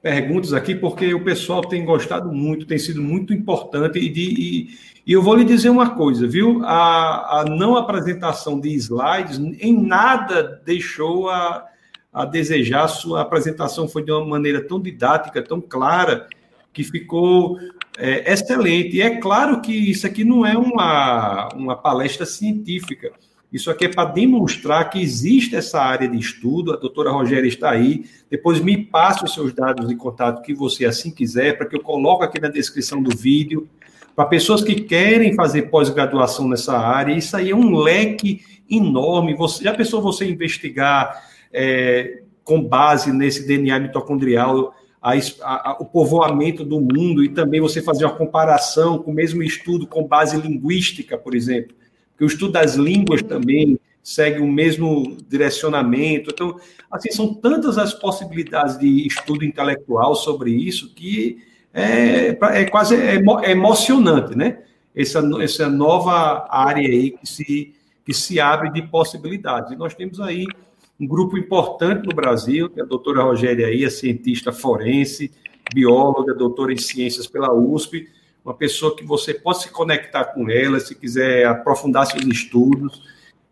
perguntas aqui, porque o pessoal tem gostado muito, tem sido muito importante, e, de, e, e eu vou lhe dizer uma coisa, viu? A, a, não apresentação de slides em nada deixou a, a desejar, sua apresentação foi de uma maneira tão didática, tão clara, que ficou é, excelente. E é claro que isso aqui não é uma, uma palestra científica, isso aqui é para demonstrar que existe essa área de estudo. A doutora Rogéria está aí. Depois me passe os seus dados de contato que você assim quiser, para que eu coloque aqui na descrição do vídeo. Para pessoas que querem fazer pós-graduação nessa área, isso aí é um leque enorme. Você, já pensou você investigar é, com base nesse DNA mitocondrial a, a, o povoamento do mundo e também você fazer uma comparação com o mesmo estudo com base linguística, por exemplo? que o estudo das línguas também segue o mesmo direcionamento. Então, assim, são tantas as possibilidades de estudo intelectual sobre isso que é, é quase é, é emocionante, né? Essa, essa nova área aí que se, que se abre de possibilidades. E nós temos aí um grupo importante no Brasil, que é a doutora Rogéria aí, a cientista forense, bióloga, doutora em ciências pela USP, uma pessoa que você pode se conectar com ela, se quiser aprofundar seus estudos,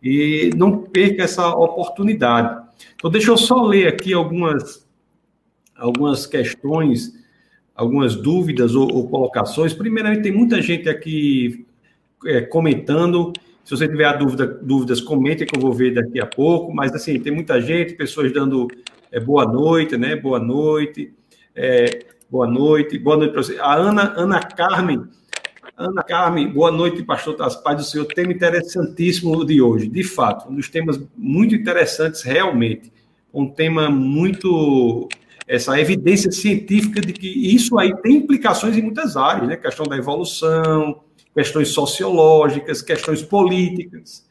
e não perca essa oportunidade. Então, deixa eu só ler aqui algumas, algumas questões, algumas dúvidas ou, ou colocações. Primeiramente, tem muita gente aqui é, comentando. Se você tiver dúvida, dúvidas, comente que eu vou ver daqui a pouco. Mas, assim, tem muita gente, pessoas dando é, boa noite, né? Boa noite. É, boa noite. Boa noite para você. A Ana, Ana Carmen Ana Carmen, boa noite, pastor das paz do Senhor. Tema interessantíssimo de hoje, de fato, um dos temas muito interessantes, realmente. Um tema muito. Essa evidência científica de que isso aí tem implicações em muitas áreas, né? Questão da evolução, questões sociológicas, questões políticas.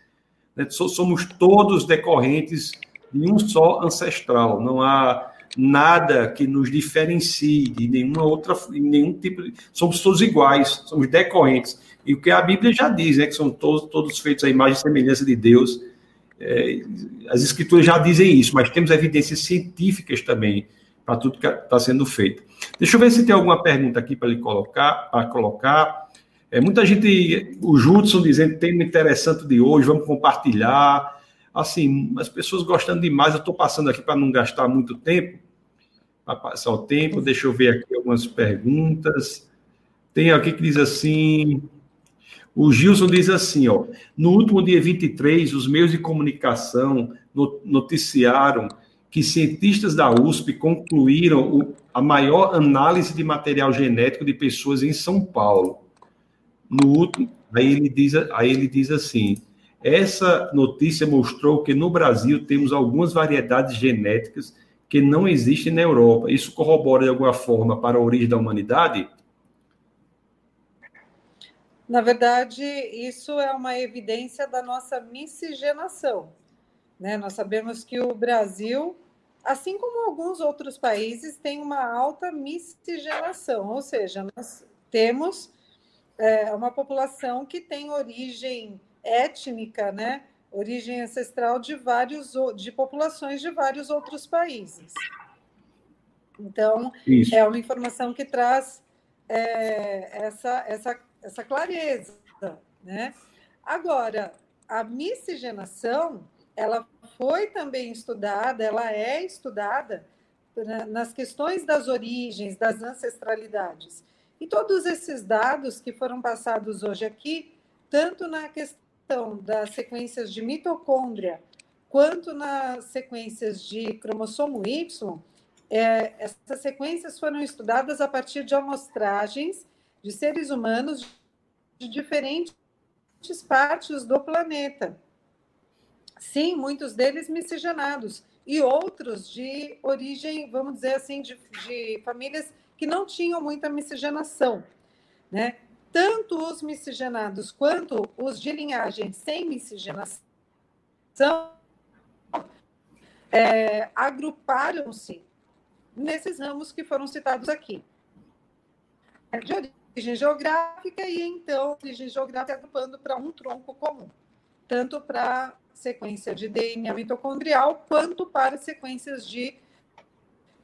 Né? Somos todos decorrentes de um só ancestral. Não há nada que nos diferencie de nenhuma outra, nenhum tipo de. Somos todos iguais, somos decorrentes. E o que a Bíblia já diz, né, que são todos, todos feitos à imagem e semelhança de Deus. É, as escrituras já dizem isso, mas temos evidências científicas também para tudo que está sendo feito. Deixa eu ver se tem alguma pergunta aqui para lhe colocar. Para colocar. É, muita gente, o Judson dizendo tema interessante de hoje, vamos compartilhar assim, as pessoas gostando demais, eu estou passando aqui para não gastar muito tempo, para passar o tempo, deixa eu ver aqui algumas perguntas. Tem aqui que diz assim, o Gilson diz assim, ó, no último dia 23, os meios de comunicação noticiaram que cientistas da USP concluíram o, a maior análise de material genético de pessoas em São Paulo. No último, aí ele diz, aí ele diz assim, essa notícia mostrou que no Brasil temos algumas variedades genéticas que não existem na Europa. Isso corrobora de alguma forma para a origem da humanidade? Na verdade, isso é uma evidência da nossa miscigenação. Né? Nós sabemos que o Brasil, assim como alguns outros países, tem uma alta miscigenação, ou seja, nós temos é, uma população que tem origem étnica, né? origem ancestral de vários de populações de vários outros países. Então, Isso. é uma informação que traz é, essa, essa, essa clareza. Né? Agora, a miscigenação, ela foi também estudada, ela é estudada nas questões das origens, das ancestralidades. E todos esses dados que foram passados hoje aqui, tanto na questão das sequências de mitocôndria quanto nas sequências de cromossomo Y, é, essas sequências foram estudadas a partir de amostragens de seres humanos de diferentes partes do planeta. Sim, muitos deles miscigenados, e outros de origem, vamos dizer assim, de, de famílias que não tinham muita miscigenação. Né? tanto os miscigenados quanto os de linhagem sem miscigenação é, agruparam-se nesses ramos que foram citados aqui. De origem geográfica e então origem geográfica agrupando para um tronco comum, tanto para sequência de DNA mitocondrial quanto para sequências de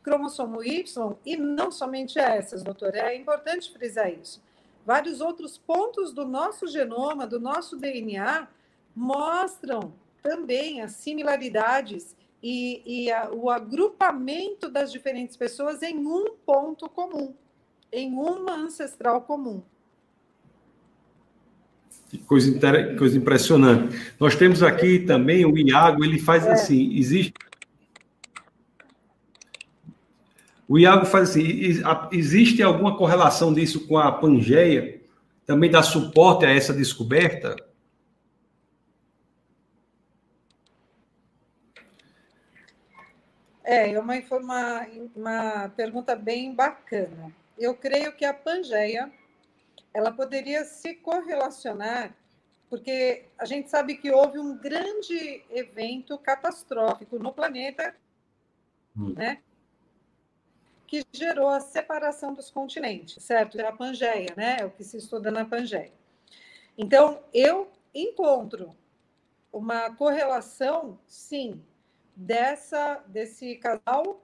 cromossomo Y e não somente essas, doutor. É importante frisar isso vários outros pontos do nosso genoma, do nosso DNA, mostram também as similaridades e, e a, o agrupamento das diferentes pessoas em um ponto comum, em uma ancestral comum. Que coisa, coisa impressionante. Nós temos aqui também o Iago, ele faz é. assim: existe O Iago faz assim: existe alguma correlação disso com a Pangeia? Também dá suporte a essa descoberta? É, é uma, uma, uma pergunta bem bacana. Eu creio que a Pangeia ela poderia se correlacionar, porque a gente sabe que houve um grande evento catastrófico no planeta, hum. né? Que gerou a separação dos continentes, certo? É a Pangeia, né? É o que se estuda na Pangeia. Então, eu encontro uma correlação, sim, dessa desse casal,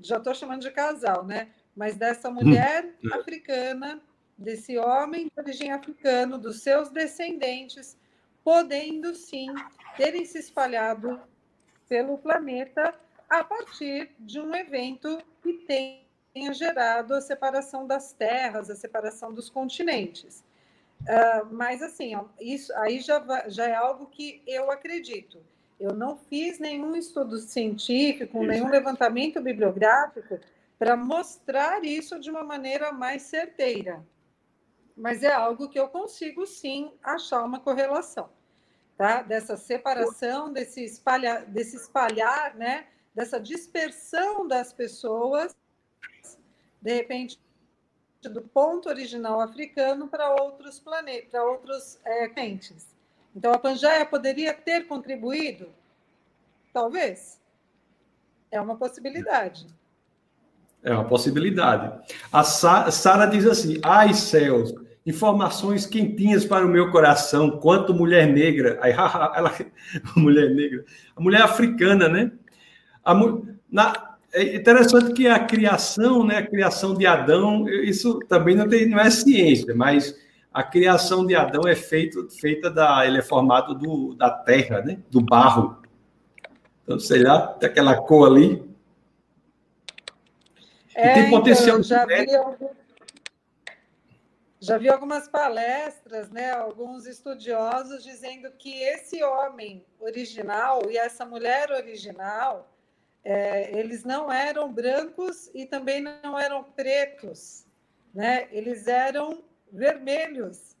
já estou chamando de casal, né? Mas dessa mulher hum. africana, desse homem de origem africana, dos seus descendentes, podendo sim terem se espalhado pelo planeta a partir de um evento que tenha gerado a separação das terras, a separação dos continentes. Uh, mas, assim, isso aí já, já é algo que eu acredito. Eu não fiz nenhum estudo científico, nenhum levantamento bibliográfico para mostrar isso de uma maneira mais certeira. Mas é algo que eu consigo sim achar uma correlação, tá? Dessa separação, desse, espalha, desse espalhar, né? Dessa dispersão das pessoas, de repente do ponto original africano para outros planetas, para outros é. Então, a Pangeia poderia ter contribuído? Talvez. É uma possibilidade. É uma possibilidade. A Sara diz assim: ai céus, informações quentinhas para o meu coração, quanto mulher negra. Aí, ela, mulher negra, a mulher africana, né? A, na, é interessante que a criação, né, a criação de Adão, isso também não, tem, não é ciência, mas a criação de Adão é feito, feita da, ele é formado do, da terra, né, do barro. Então, sei lá, daquela cor ali. É, tem então, potencial então, já vi, já vi algumas palestras, né, alguns estudiosos dizendo que esse homem original e essa mulher original é, eles não eram brancos e também não eram pretos, né? Eles eram vermelhos,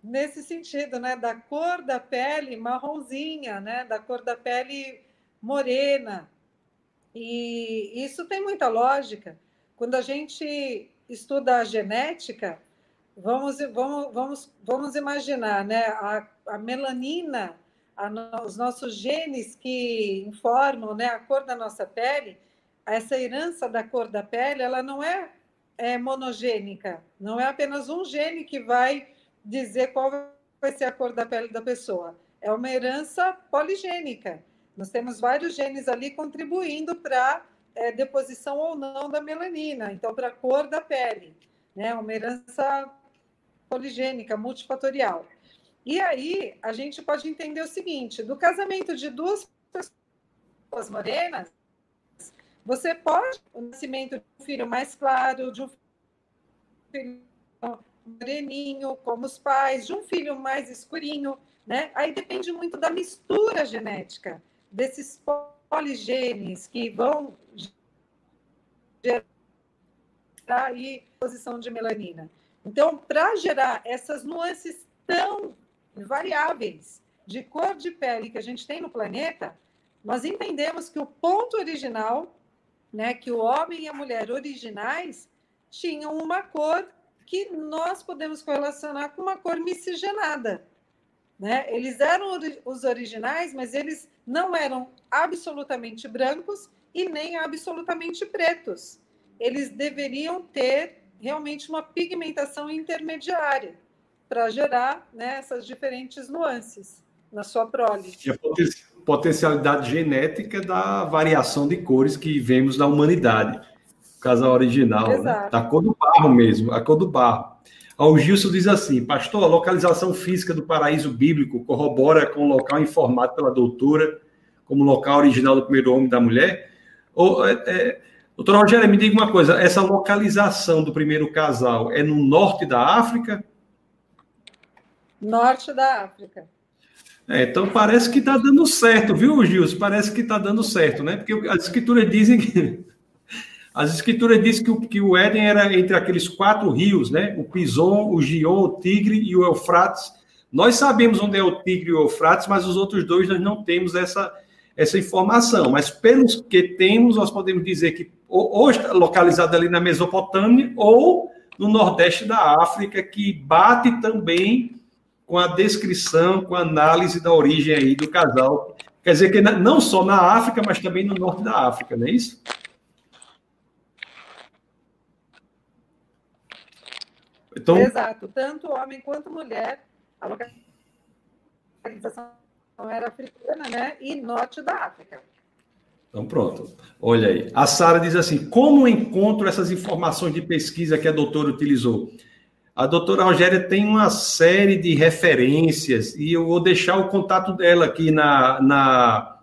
nesse sentido, né? Da cor da pele marronzinha, né? Da cor da pele morena. E isso tem muita lógica. Quando a gente estuda a genética, vamos, vamos, vamos, vamos imaginar, né? A, a melanina a, os nossos genes que informam né, a cor da nossa pele, essa herança da cor da pele, ela não é, é monogênica, não é apenas um gene que vai dizer qual vai ser a cor da pele da pessoa. É uma herança poligênica. Nós temos vários genes ali contribuindo para é, deposição ou não da melanina, então para a cor da pele, né? Uma herança poligênica, multifatorial. E aí a gente pode entender o seguinte: do casamento de duas pessoas morenas, você pode o nascimento de um filho mais claro, de um filho moreninho, como os pais, de um filho mais escurinho, né? Aí depende muito da mistura genética desses poligenes que vão gerar aí posição de melanina. Então, para gerar essas nuances tão variáveis de cor de pele que a gente tem no planeta, nós entendemos que o ponto original, né, que o homem e a mulher originais tinham uma cor que nós podemos correlacionar com uma cor miscigenada. Né? Eles eram os originais, mas eles não eram absolutamente brancos e nem absolutamente pretos. Eles deveriam ter realmente uma pigmentação intermediária para gerar né, essas diferentes nuances na sua prole. E a potencialidade genética da variação de cores que vemos na humanidade. O casal original, né? da cor do barro mesmo, a cor do barro. O Gilson diz assim, pastor, a localização física do paraíso bíblico corrobora com o local informado pela doutora como local original do primeiro homem e da mulher? Ou, é, é, doutor Rogério, me diga uma coisa, essa localização do primeiro casal é no norte da África Norte da África. É, então parece que está dando certo, viu, Gilson? Parece que está dando certo, né? Porque as escrituras dizem que. As escrituras dizem que o, que o Éden era entre aqueles quatro rios, né? O Pison, o Gion, o Tigre e o Eufrates. Nós sabemos onde é o Tigre e o Eufrates, mas os outros dois nós não temos essa, essa informação. Mas pelos que temos, nós podemos dizer que ou, ou está localizado ali na Mesopotâmia ou no Nordeste da África, que bate também com a descrição, com a análise da origem aí do casal. Quer dizer que não só na África, mas também no norte da África, não é isso? Então... Exato, tanto homem quanto mulher, a localização era africana, né? E norte da África. Então, pronto. Olha aí. A Sara diz assim: como encontro essas informações de pesquisa que a doutora utilizou? A doutora Rogéria tem uma série de referências e eu vou deixar o contato dela aqui na, na,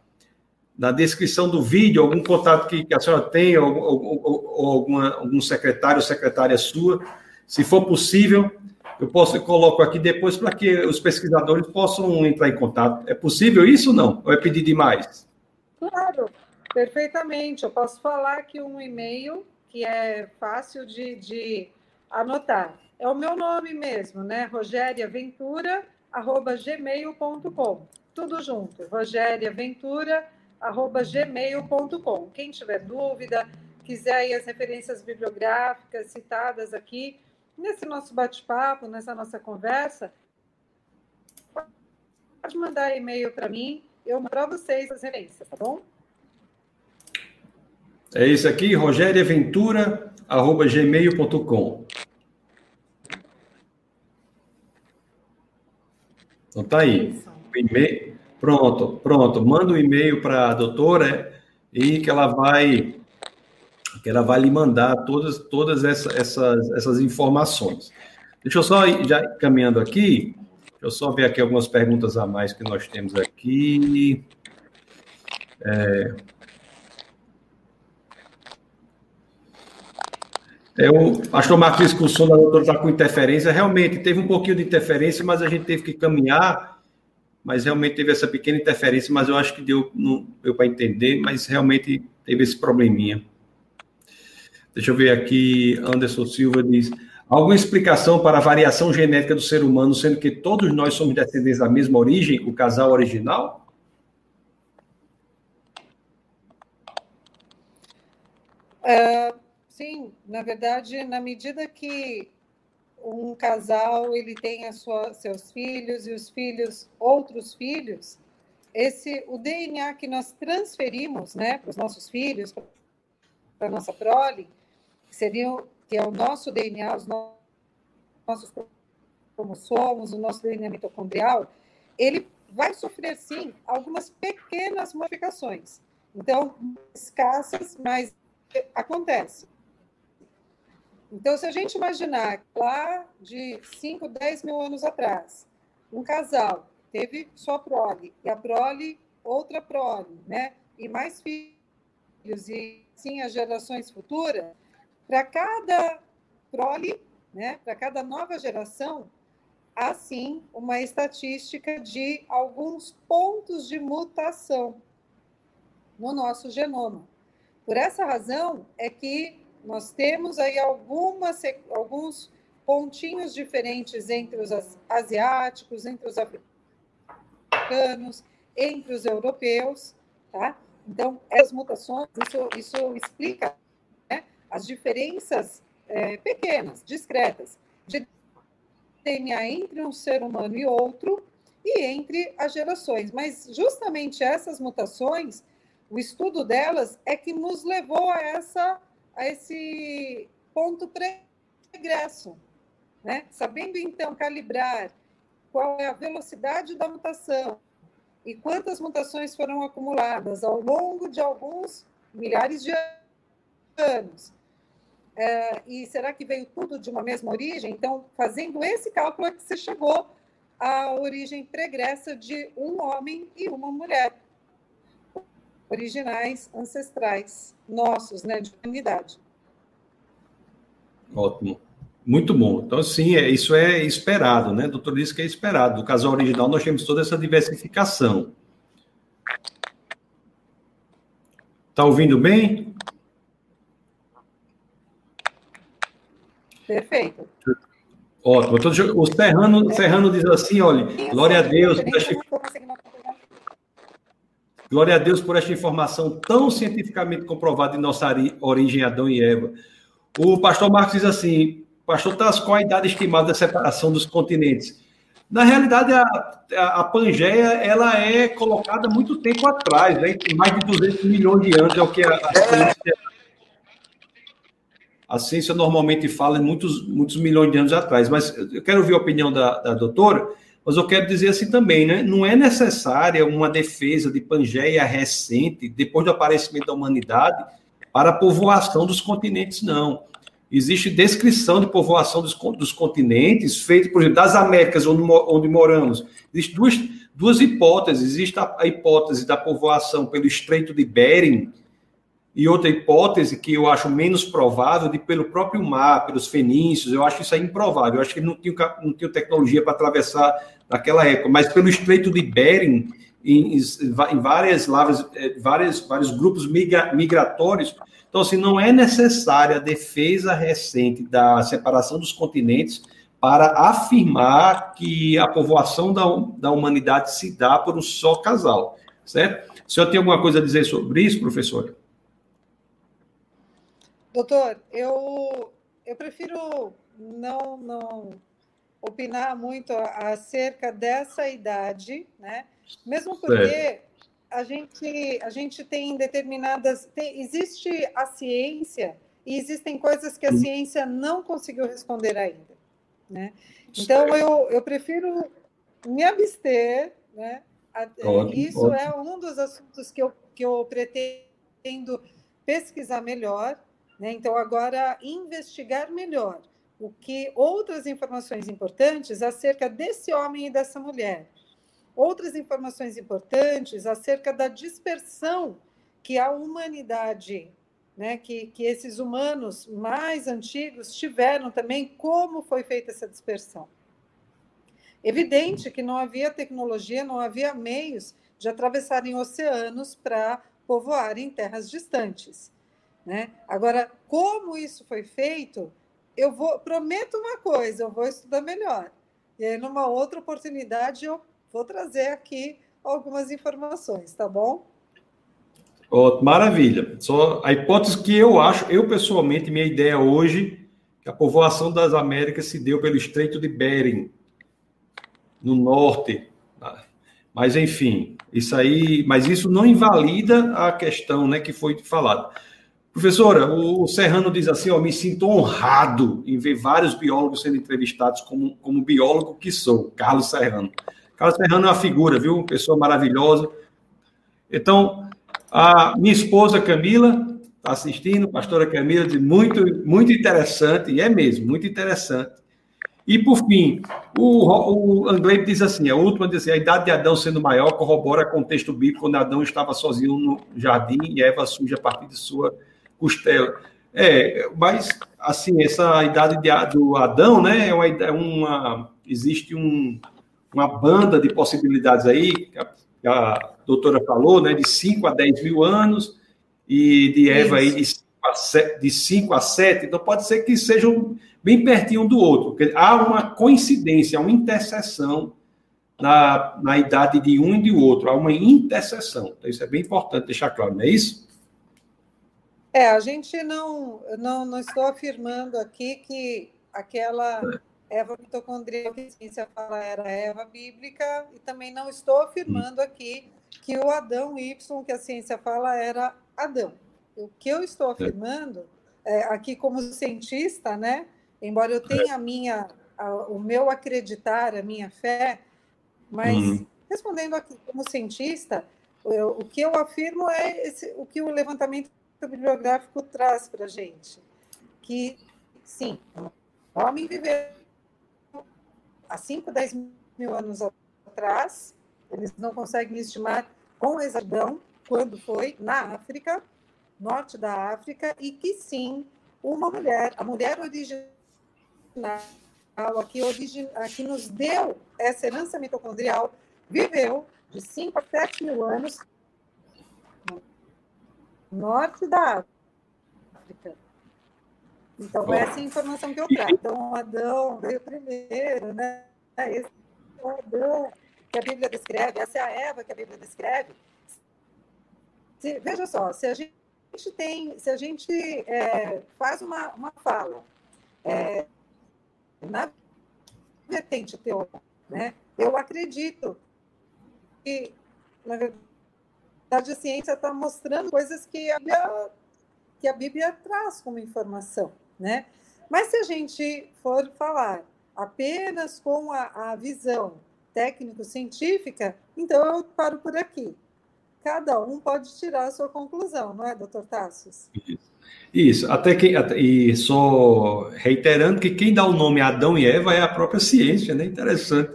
na descrição do vídeo algum contato que, que a senhora tem, ou, ou, ou, alguma, algum secretário ou secretária sua. Se for possível, eu posso eu coloco aqui depois para que os pesquisadores possam entrar em contato. É possível isso ou não? Ou é pedir demais? Claro, perfeitamente. Eu posso falar aqui um e-mail que é fácil de, de anotar. É o meu nome mesmo, né? rogeriaventura.gmail.com. Tudo junto. rogeriaventura.gmail.com. Quem tiver dúvida, quiser aí as referências bibliográficas citadas aqui, nesse nosso bate-papo, nessa nossa conversa, pode mandar e-mail para mim, eu mando para vocês as referências, tá bom? É isso aqui, rogeriaventura.gmail.com. Então tá aí. E-mail. Pronto, pronto. Manda o um e-mail para a doutora e que ela vai que ela vai lhe mandar todas, todas essa, essas, essas informações. Deixa eu só ir já caminhando aqui, deixa eu só ver aqui algumas perguntas a mais que nós temos aqui. É, É, o pastor Marcos discussão da doutora está com interferência. Realmente, teve um pouquinho de interferência, mas a gente teve que caminhar. Mas realmente teve essa pequena interferência, mas eu acho que deu, deu para entender, mas realmente teve esse probleminha. Deixa eu ver aqui, Anderson Silva diz: alguma explicação para a variação genética do ser humano, sendo que todos nós somos descendentes da mesma origem, o casal original? Uh, sim, na verdade, na medida que um casal ele tem sua, seus filhos e os filhos outros filhos, esse o DNA que nós transferimos, né, para os nossos filhos, para nossa prole, que seriam que é o nosso DNA, os nossos cromossomos, o nosso DNA mitocondrial, ele vai sofrer sim algumas pequenas modificações. Então, escassas, mas acontece. Então, se a gente imaginar lá de 5, 10 mil anos atrás, um casal teve sua prole, e a prole, outra prole, né? E mais filhos, e sim as gerações futuras, para cada prole, né, para cada nova geração, há sim uma estatística de alguns pontos de mutação no nosso genoma. Por essa razão é que nós temos aí algumas, alguns pontinhos diferentes entre os asiáticos, entre os africanos, entre os europeus, tá? Então, essas mutações, isso, isso explica as diferenças é, pequenas, discretas, de DNA entre um ser humano e outro e entre as gerações. Mas justamente essas mutações, o estudo delas é que nos levou a, essa, a esse ponto pregresso. Né? Sabendo então calibrar qual é a velocidade da mutação e quantas mutações foram acumuladas ao longo de alguns milhares de anos, é, e será que veio tudo de uma mesma origem? Então, fazendo esse cálculo, é que você chegou à origem pregressa de um homem e uma mulher, originais, ancestrais, nossos, né, de humanidade. Ótimo. Muito bom. Então, sim, é, isso é esperado, né? O doutor disse que é esperado. Do casal original, nós temos toda essa diversificação. Está ouvindo bem? Perfeito. Ótimo. O Serrano, Serrano diz assim: olha, glória a Deus. Por esta... Glória a Deus por esta informação tão cientificamente comprovada de nossa origem Adão e Eva. O pastor Marcos diz assim: Pastor Taz, qual a idade estimada da separação dos continentes? Na realidade, a, a, a, Pangeia ela é colocada muito tempo atrás, né? mais de 200 milhões de anos, é o que a, a ciência a ciência normalmente fala em muitos, muitos milhões de anos atrás, mas eu quero ouvir a opinião da, da doutora, mas eu quero dizer assim também, né? Não é necessária uma defesa de Pangeia recente, depois do aparecimento da humanidade, para a povoação dos continentes, não. Existe descrição de povoação dos, dos continentes, feita, por exemplo, das Américas, onde, onde moramos. Existem duas, duas hipóteses. Existe a, a hipótese da povoação pelo Estreito de Bering, e outra hipótese que eu acho menos provável, de pelo próprio mar, pelos fenícios, eu acho isso aí improvável. Eu acho que não tinha, não tinha tecnologia para atravessar naquela época, mas pelo Estreito de Bering, em, em várias lavras, eh, várias, vários grupos migra, migratórios. Então, assim, não é necessária a defesa recente da separação dos continentes para afirmar que a povoação da, da humanidade se dá por um só casal, certo? O senhor tem alguma coisa a dizer sobre isso, professora? Doutor, eu, eu prefiro não, não opinar muito acerca dessa idade, né? Mesmo porque a gente, a gente tem determinadas. Tem, existe a ciência e existem coisas que a ciência não conseguiu responder ainda. Né? Então, eu, eu prefiro me abster. Né? Ótimo, Isso ótimo. é um dos assuntos que eu, que eu pretendo pesquisar melhor né? Então, agora, investigar melhor o que outras informações importantes acerca desse homem e dessa mulher. Outras informações importantes acerca da dispersão que a humanidade, né, que, que esses humanos mais antigos tiveram também, como foi feita essa dispersão. Evidente que não havia tecnologia, não havia meios de atravessarem oceanos para povoarem terras distantes. Né? Agora, como isso foi feito, eu vou prometo uma coisa, eu vou estudar melhor. E aí, numa outra oportunidade, eu vou trazer aqui algumas informações, tá bom? Oh, maravilha. Só a hipótese que eu acho, eu pessoalmente, minha ideia hoje, que a povoação das Américas se deu pelo Estreito de Bering, no norte. Mas enfim, isso aí, mas isso não invalida a questão, né, que foi falada. Professora, o Serrano diz assim: ó, me sinto honrado em ver vários biólogos sendo entrevistados como, como biólogo que sou, Carlos Serrano. Carlos Serrano é uma figura, viu? Uma pessoa maravilhosa. Então, a minha esposa Camila está assistindo, pastora Camila, diz muito, muito interessante, e é mesmo, muito interessante. E, por fim, o, o diz assim, a última diz assim, a idade de Adão sendo maior corrobora com o texto bíblico quando Adão estava sozinho no jardim e Eva surge a partir de sua costela. É, mas, assim, essa idade de, do Adão, né, é uma, é uma existe um, uma banda de possibilidades aí, que a, que a, doutora falou, né, de 5 a 10 mil anos, e de Eva aí de 5 a 7, de 5 a 7, então pode ser que sejam bem pertinho um do outro, há uma coincidência, uma interseção na, na idade de um e de outro, há uma interseção. Então, isso é bem importante deixar claro, não é isso? É, a gente não, não, não estou afirmando aqui que aquela Eva mitocondrial que a ciência fala era Eva bíblica, e também não estou afirmando aqui que o Adão Y que a ciência fala era Adão. O que eu estou é. afirmando é, aqui como cientista, né? Embora eu tenha a minha, a, o meu acreditar, a minha fé, mas uhum. respondendo aqui como cientista, eu, o que eu afirmo é esse, o que o levantamento bibliográfico traz para a gente. Que, sim, o homem viveu há 5, 10 mil anos atrás, eles não conseguem estimar com exatidão quando foi na África, norte da África, e que sim, uma mulher, a mulher original, aqui, origin, aqui nos deu essa herança mitocondrial, viveu de 5 a 7 mil anos norte da África. Então, Bom. essa é a informação que eu trago. Então, Adão veio primeiro, né? Esse é o Adão que a Bíblia descreve, essa é a Eva que a Bíblia descreve. Se, veja só, se a gente tem, se a gente é, faz uma, uma fala é, na vertente teórica, né? Eu acredito que, na verdade, a ciência está mostrando coisas que a, Bíblia, que a Bíblia traz como informação, né? Mas se a gente for falar apenas com a, a visão técnico-científica, então eu paro por aqui. Cada um pode tirar a sua conclusão, não é, doutor Tassos? Isso. Até que, e só reiterando que quem dá o nome Adão e Eva é a própria ciência, né? Interessante.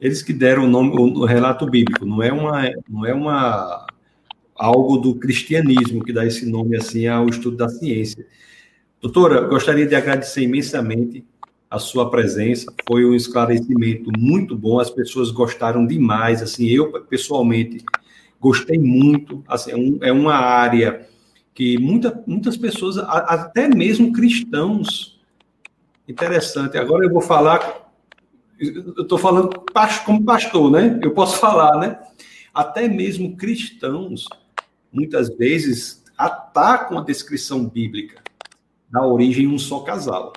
eles que deram o nome, o relato bíblico, não é uma, não é uma algo do cristianismo que dá esse nome assim ao estudo da ciência. Doutora, gostaria de agradecer imensamente a sua presença, foi um esclarecimento muito bom, as pessoas gostaram demais, assim, eu pessoalmente gostei muito, assim, é, é uma área que muita, muitas pessoas, até mesmo cristãos, interessante, agora eu vou falar, eu estou falando como pastor, né, eu posso falar, né, até mesmo cristãos muitas vezes atacam a descrição bíblica da origem em um só casal.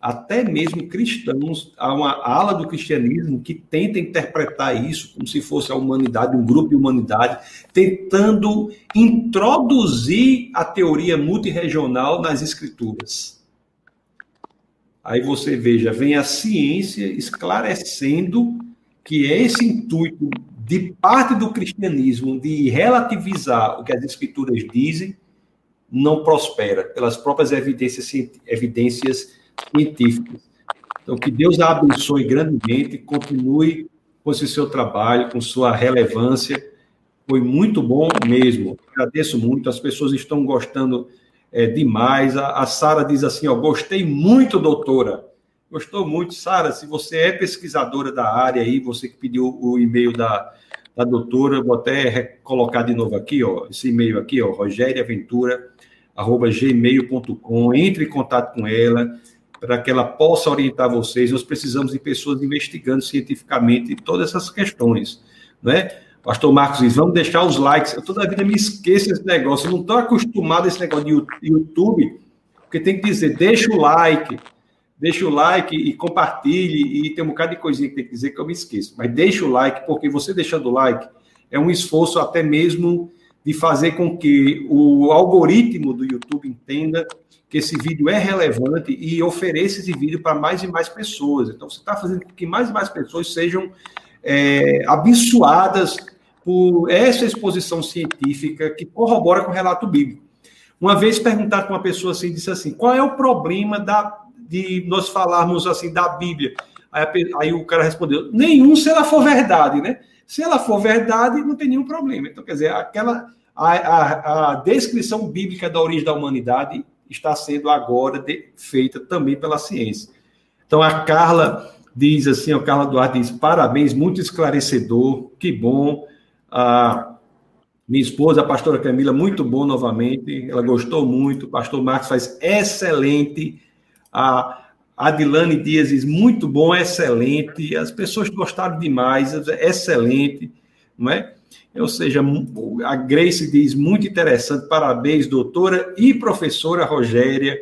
Até mesmo cristãos, há uma ala do cristianismo que tenta interpretar isso como se fosse a humanidade, um grupo de humanidade, tentando introduzir a teoria multiregional nas escrituras. Aí você veja, vem a ciência esclarecendo que esse intuito de parte do cristianismo de relativizar o que as escrituras dizem não prospera pelas próprias evidências, evidências científicas. Então, que Deus a abençoe grandemente, continue com esse seu trabalho, com sua relevância. Foi muito bom mesmo. Agradeço muito. As pessoas estão gostando é, demais. A, a Sara diz assim: ó, gostei muito, doutora. Gostou muito, Sara. Se você é pesquisadora da área aí, você que pediu o e-mail da, da doutora, vou até colocar de novo aqui, ó, esse e-mail aqui, ó, rogeriaventura@gmail.com. Entre em contato com ela para que ela possa orientar vocês. Nós precisamos de pessoas investigando cientificamente todas essas questões, né? Pastor Marcos diz, vamos deixar os likes. Eu toda a vida me esqueço desse negócio. Eu não estou acostumado a esse negócio de YouTube, porque tem que dizer, deixa o like, deixa o like e compartilhe, e tem um bocado de coisinha que tem que dizer que eu me esqueço. Mas deixa o like, porque você deixando o like é um esforço até mesmo de fazer com que o algoritmo do YouTube entenda que esse vídeo é relevante e ofereça esse vídeo para mais e mais pessoas. Então, você está fazendo com que mais e mais pessoas sejam é, abençoadas por essa exposição científica que corrobora com o relato bíblico. Uma vez perguntado para uma pessoa assim, disse assim, qual é o problema da de nós falarmos assim da Bíblia. Aí, aí, o cara respondeu: nenhum se ela for verdade, né? Se ela for verdade, não tem nenhum problema. Então, quer dizer, aquela a, a, a descrição bíblica da origem da humanidade está sendo agora de, feita também pela ciência. Então, a Carla diz assim, a Carla Duarte diz, parabéns, muito esclarecedor, que bom. A minha esposa, a pastora Camila, muito bom novamente, ela gostou muito, o pastor Marcos faz excelente a Adilane Dias diz muito bom, excelente. As pessoas gostaram demais, excelente, não é? Ou seja, a Grace diz muito interessante, parabéns, doutora e professora Rogéria.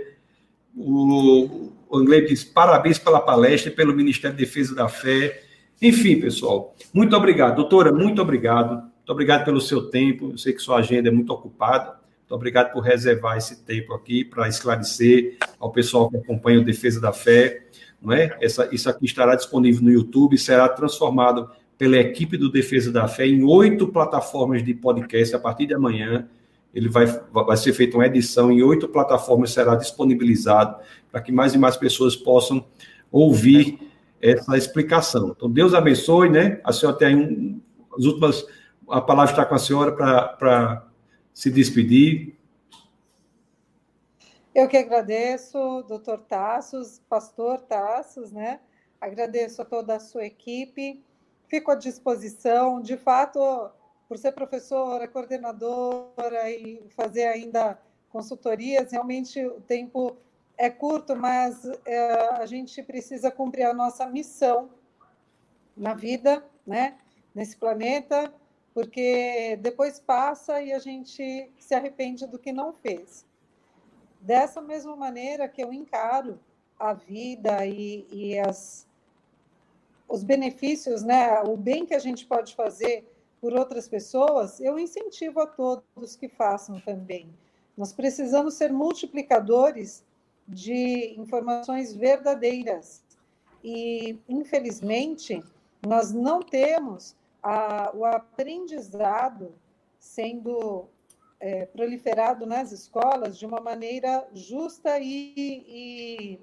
O, o Anglês diz parabéns pela palestra e pelo Ministério da Defesa da Fé. Enfim, pessoal, muito obrigado. Doutora, muito obrigado. Muito obrigado pelo seu tempo. Eu sei que sua agenda é muito ocupada. Muito obrigado por reservar esse tempo aqui para esclarecer ao pessoal que acompanha o Defesa da Fé. Não é? Essa, isso aqui estará disponível no YouTube, será transformado pela equipe do Defesa da Fé em oito plataformas de podcast a partir de amanhã. Ele vai, vai ser feita uma edição em oito plataformas, será disponibilizado para que mais e mais pessoas possam ouvir essa explicação. Então, Deus abençoe, né? A senhora tem um, as últimas. A palavra está com a senhora para se despedir. Eu que agradeço, doutor Tassos, pastor Tassos, né? Agradeço a toda a sua equipe, fico à disposição. De fato, por ser professora, coordenadora e fazer ainda consultorias, realmente o tempo é curto, mas é, a gente precisa cumprir a nossa missão na vida, né? Nesse planeta, porque depois passa e a gente se arrepende do que não fez. Dessa mesma maneira que eu encaro a vida e, e as, os benefícios, né, o bem que a gente pode fazer por outras pessoas, eu incentivo a todos que façam também. Nós precisamos ser multiplicadores de informações verdadeiras. E, infelizmente, nós não temos a, o aprendizado sendo é, proliferado nas escolas de uma maneira justa e, e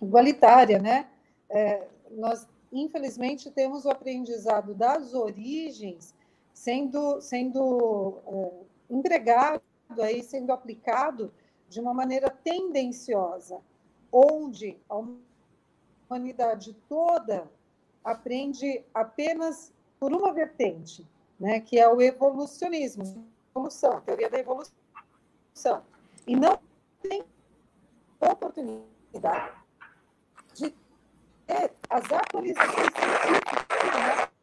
igualitária, né? É, nós infelizmente, temos o aprendizado das origens sendo, sendo é, empregado aí, sendo aplicado de uma maneira tendenciosa, onde a humanidade toda aprende apenas por uma vertente, né, que é o evolucionismo, evolução, teoria da evolução. E não tem oportunidade de ter as atualizações científicas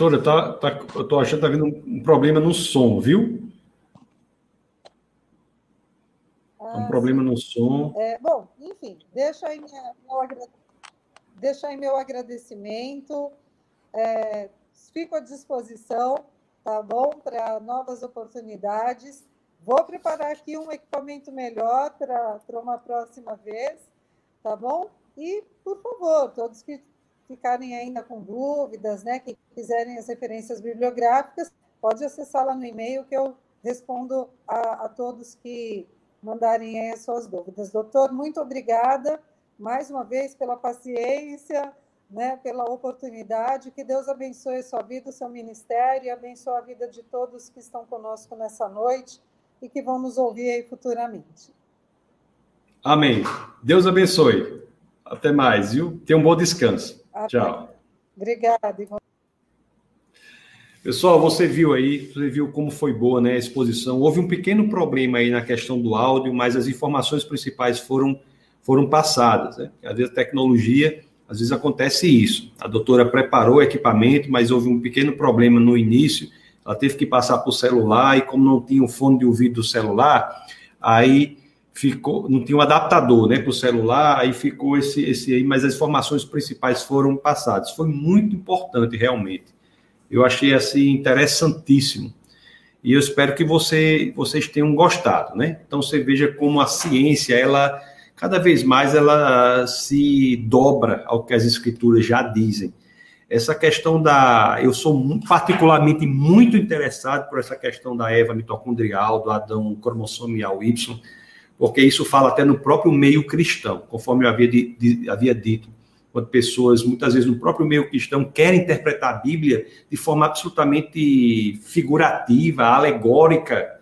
Doutora, tá, tá, eu estou achando que está havendo um problema no som, viu? Ah, um problema no som. É, bom, enfim, deixa aí, minha, meu, deixa aí meu agradecimento. É, fico à disposição, tá bom? Para novas oportunidades. Vou preparar aqui um equipamento melhor para uma próxima vez, tá bom? E, por favor, todos que ficarem ainda com dúvidas, né, que quiserem as referências bibliográficas, pode acessar lá no e-mail que eu respondo a, a todos que mandarem as suas dúvidas. Doutor, muito obrigada mais uma vez pela paciência, né, pela oportunidade. Que Deus abençoe a sua vida, o seu ministério e abençoe a vida de todos que estão conosco nessa noite e que vão nos ouvir aí futuramente. Amém. Deus abençoe. Até mais, viu? Tenha um bom descanso. Tchau. Obrigada. Pessoal, você viu aí, você viu como foi boa né, a exposição. Houve um pequeno problema aí na questão do áudio, mas as informações principais foram, foram passadas. Né? Às vezes a tecnologia, às vezes acontece isso. A doutora preparou o equipamento, mas houve um pequeno problema no início. Ela teve que passar por celular e como não tinha o fone de ouvido do celular, aí ficou, não tinha um adaptador, né, para o celular, aí ficou esse, esse aí, mas as informações principais foram passadas. Foi muito importante, realmente. Eu achei, assim, interessantíssimo. E eu espero que você, vocês tenham gostado, né? Então, você veja como a ciência, ela, cada vez mais, ela se dobra ao que as escrituras já dizem. Essa questão da... Eu sou particularmente muito interessado por essa questão da Eva mitocondrial, do Adão cromossomial Y, porque isso fala até no próprio meio cristão, conforme eu havia, de, de, havia dito, quando pessoas, muitas vezes no próprio meio cristão, querem interpretar a Bíblia de forma absolutamente figurativa, alegórica,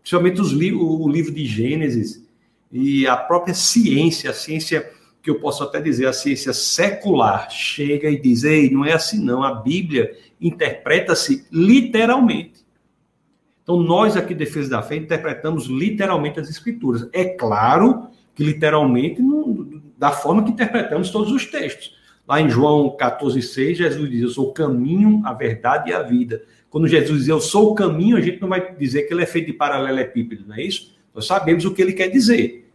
principalmente os li o livro de Gênesis e a própria ciência, a ciência que eu posso até dizer, a ciência secular, chega e diz: ei, não é assim não, a Bíblia interpreta-se literalmente. Então, nós aqui, Defesa da Fé, interpretamos literalmente as Escrituras. É claro que literalmente da forma que interpretamos todos os textos. Lá em João 14,6, Jesus diz: Eu sou o caminho, a verdade e a vida. Quando Jesus diz eu sou o caminho, a gente não vai dizer que ele é feito de paralelepípedo, não é isso? Nós sabemos o que ele quer dizer.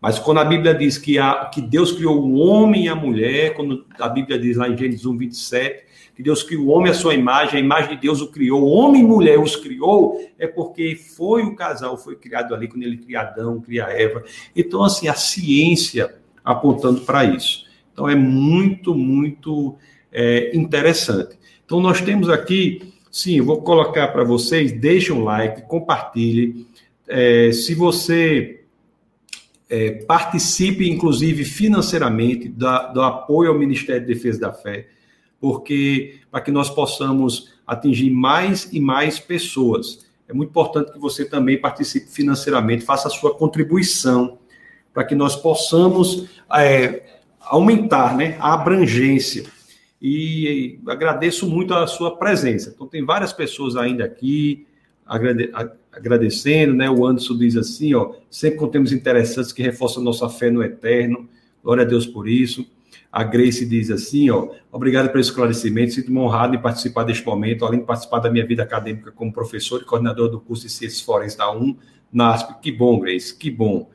Mas quando a Bíblia diz que, a, que Deus criou o homem e a mulher, quando a Bíblia diz lá em Gênesis 1, 27, que Deus criou o homem à sua imagem, a imagem de Deus o criou, homem e mulher os criou, é porque foi o casal, foi criado ali quando ele cria Adão, cria Eva. Então, assim, a ciência apontando para isso. Então, é muito, muito é, interessante. Então, nós temos aqui, sim, vou colocar para vocês, deixe um like, compartilhe. É, se você é, participe, inclusive financeiramente, da, do apoio ao Ministério de Defesa da Fé, porque para que nós possamos atingir mais e mais pessoas. É muito importante que você também participe financeiramente, faça a sua contribuição, para que nós possamos é, aumentar né, a abrangência. E agradeço muito a sua presença. Então, tem várias pessoas ainda aqui agrade, agradecendo, né? O Anderson diz assim, ó, sempre contemos interessantes que reforçam nossa fé no eterno. Glória a Deus por isso. A Grace diz assim, ó, obrigado pelo esclarecimento, sinto-me honrado em participar deste momento, além de participar da minha vida acadêmica como professor e coordenador do curso de Ciências Forenses da UM, NASP. Que bom, Grace, que bom.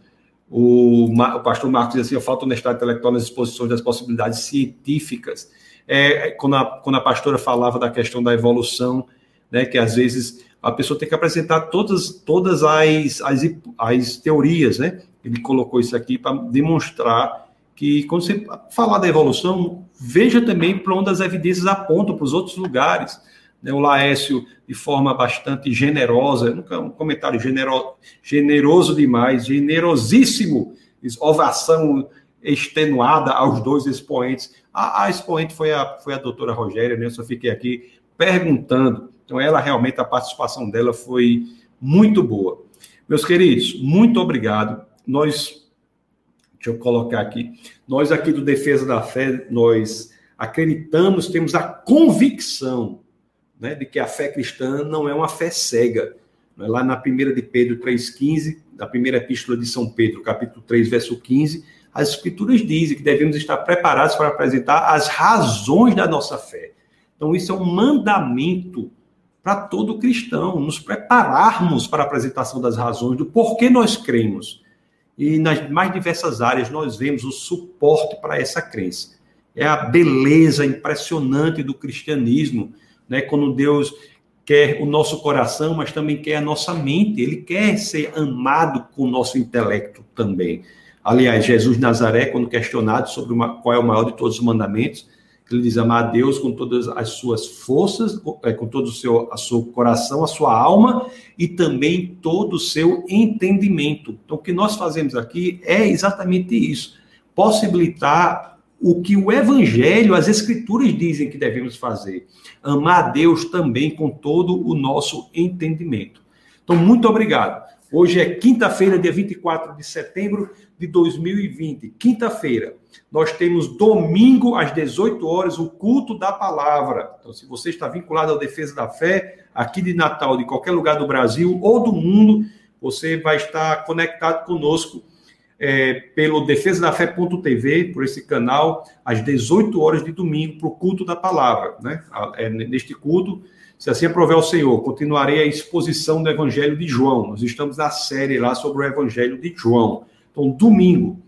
O, o pastor Marcos diz assim, falta honestidade intelectual nas exposições das possibilidades científicas é, quando, a, quando a pastora falava da questão da evolução, né, que às vezes a pessoa tem que apresentar todas, todas as, as, as teorias, né? Ele colocou isso aqui para demonstrar que, quando você falar da evolução, veja também para onde as evidências apontam para os outros lugares. Né? O Laércio, de forma bastante generosa, nunca um comentário genero, generoso demais, generosíssimo, ovação extenuada aos dois expoentes. A, a expoente foi a, foi a doutora Rogéria, né? eu só fiquei aqui perguntando. Então, ela realmente, a participação dela foi muito boa. Meus queridos, muito obrigado. Nós, deixa eu colocar aqui, nós aqui do Defesa da Fé, nós acreditamos, temos a convicção né, de que a fé cristã não é uma fé cega. É? Lá na primeira de Pedro 3,15, da primeira epístola de São Pedro, capítulo 3, verso 15, as escrituras dizem que devemos estar preparados para apresentar as razões da nossa fé. Então, isso é um mandamento para todo cristão, nos prepararmos para a apresentação das razões do porquê nós cremos. E nas mais diversas áreas nós vemos o suporte para essa crença. É a beleza impressionante do cristianismo, né? Quando Deus quer o nosso coração, mas também quer a nossa mente. Ele quer ser amado com o nosso intelecto também. Aliás, Jesus Nazaré, quando questionado sobre uma, qual é o maior de todos os mandamentos, ele diz amar a Deus com todas as suas forças, é, com todo o seu, a seu coração, a sua alma e também todo o seu entendimento. Então, o que nós fazemos aqui é exatamente isso: possibilitar o que o Evangelho, as Escrituras dizem que devemos fazer. Amar a Deus também com todo o nosso entendimento. Então, muito obrigado. Hoje é quinta-feira, dia 24 de setembro de 2020. Quinta-feira. Nós temos domingo às 18 horas o culto da palavra. Então, se você está vinculado ao Defesa da Fé, aqui de Natal, de qualquer lugar do Brasil ou do mundo, você vai estar conectado conosco é, pelo defesadafé.tv, por esse canal, às 18 horas de domingo, para o culto da palavra. Né? É, neste culto, se assim aprover o Senhor, continuarei a exposição do Evangelho de João. Nós estamos na série lá sobre o Evangelho de João. Então, domingo,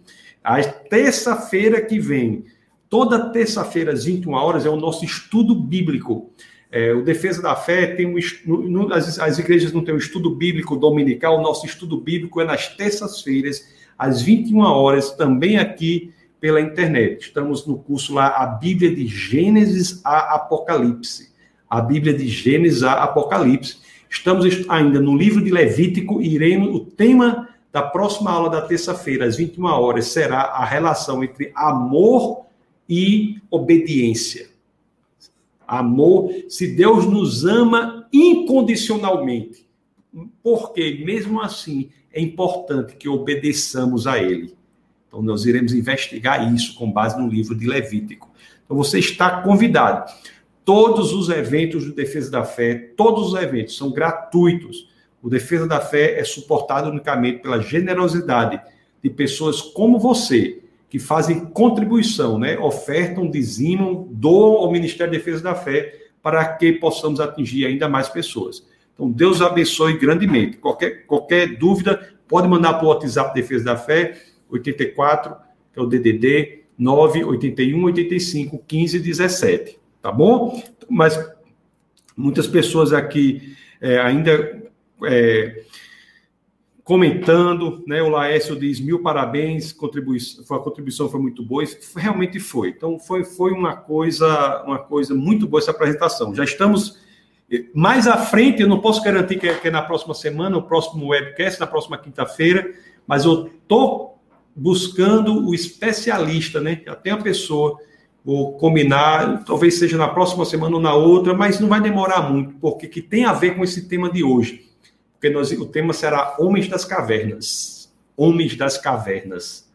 a terça-feira que vem, toda terça-feira às 21 horas, é o nosso estudo bíblico. É, o Defesa da Fé tem um no, as, as igrejas não têm um estudo bíblico dominical, o nosso estudo bíblico é nas terças-feiras, às 21 horas, também aqui pela internet. Estamos no curso lá, a Bíblia de Gênesis a Apocalipse. A Bíblia de Gênesis a Apocalipse. Estamos ainda no livro de Levítico e iremos, o tema da próxima aula da terça-feira, às 21 horas, será a relação entre amor e obediência. Amor, se Deus nos ama incondicionalmente, porque mesmo assim é importante que obedeçamos a Ele. Então, nós iremos investigar isso com base no livro de Levítico. Então, você está convidado. Todos os eventos do Defesa da Fé, todos os eventos são gratuitos. O Defesa da Fé é suportado unicamente pela generosidade de pessoas como você, que fazem contribuição, né? ofertam, dizimam, doam ao Ministério de Defesa da Fé para que possamos atingir ainda mais pessoas. Então, Deus abençoe grandemente. Qualquer, qualquer dúvida, pode mandar para o WhatsApp Defesa da Fé, 84, que é o DDD, 981 85 15 17. Tá bom? Mas muitas pessoas aqui é, ainda é, comentando, né? O Laércio diz mil parabéns, contribuição, a contribuição foi muito boa, isso realmente foi. Então foi, foi uma coisa, uma coisa muito boa essa apresentação. Já estamos mais à frente, eu não posso garantir que é, que é na próxima semana, o próximo webcast, na próxima quinta-feira, mas eu estou buscando o especialista, né? Até a pessoa, vou combinar, talvez seja na próxima semana ou na outra, mas não vai demorar muito, porque que tem a ver com esse tema de hoje. Porque nós, o tema será Homens das Cavernas. Homens das Cavernas.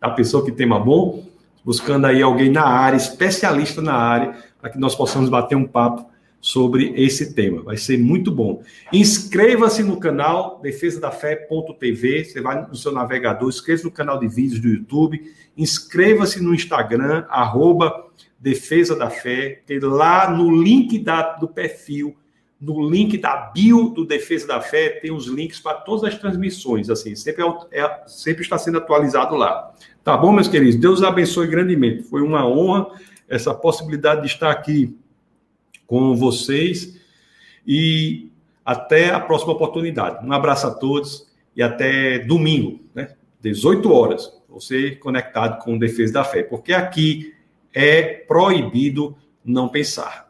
A pessoa que tema bom, buscando aí alguém na área, especialista na área, para que nós possamos bater um papo sobre esse tema. Vai ser muito bom. Inscreva-se no canal defesadafé.tv. Você vai no seu navegador, inscreva-se no canal de vídeos do YouTube, inscreva-se no Instagram, arroba Defesa da Fé, tem lá no link da, do perfil, no link da bio do Defesa da Fé, tem os links para todas as transmissões, assim, sempre, é, é, sempre está sendo atualizado lá. Tá bom, meus queridos? Deus abençoe grandemente. Foi uma honra essa possibilidade de estar aqui com vocês e até a próxima oportunidade. Um abraço a todos e até domingo, né? 18 horas, você conectado com Defesa da Fé, porque aqui é proibido não pensar.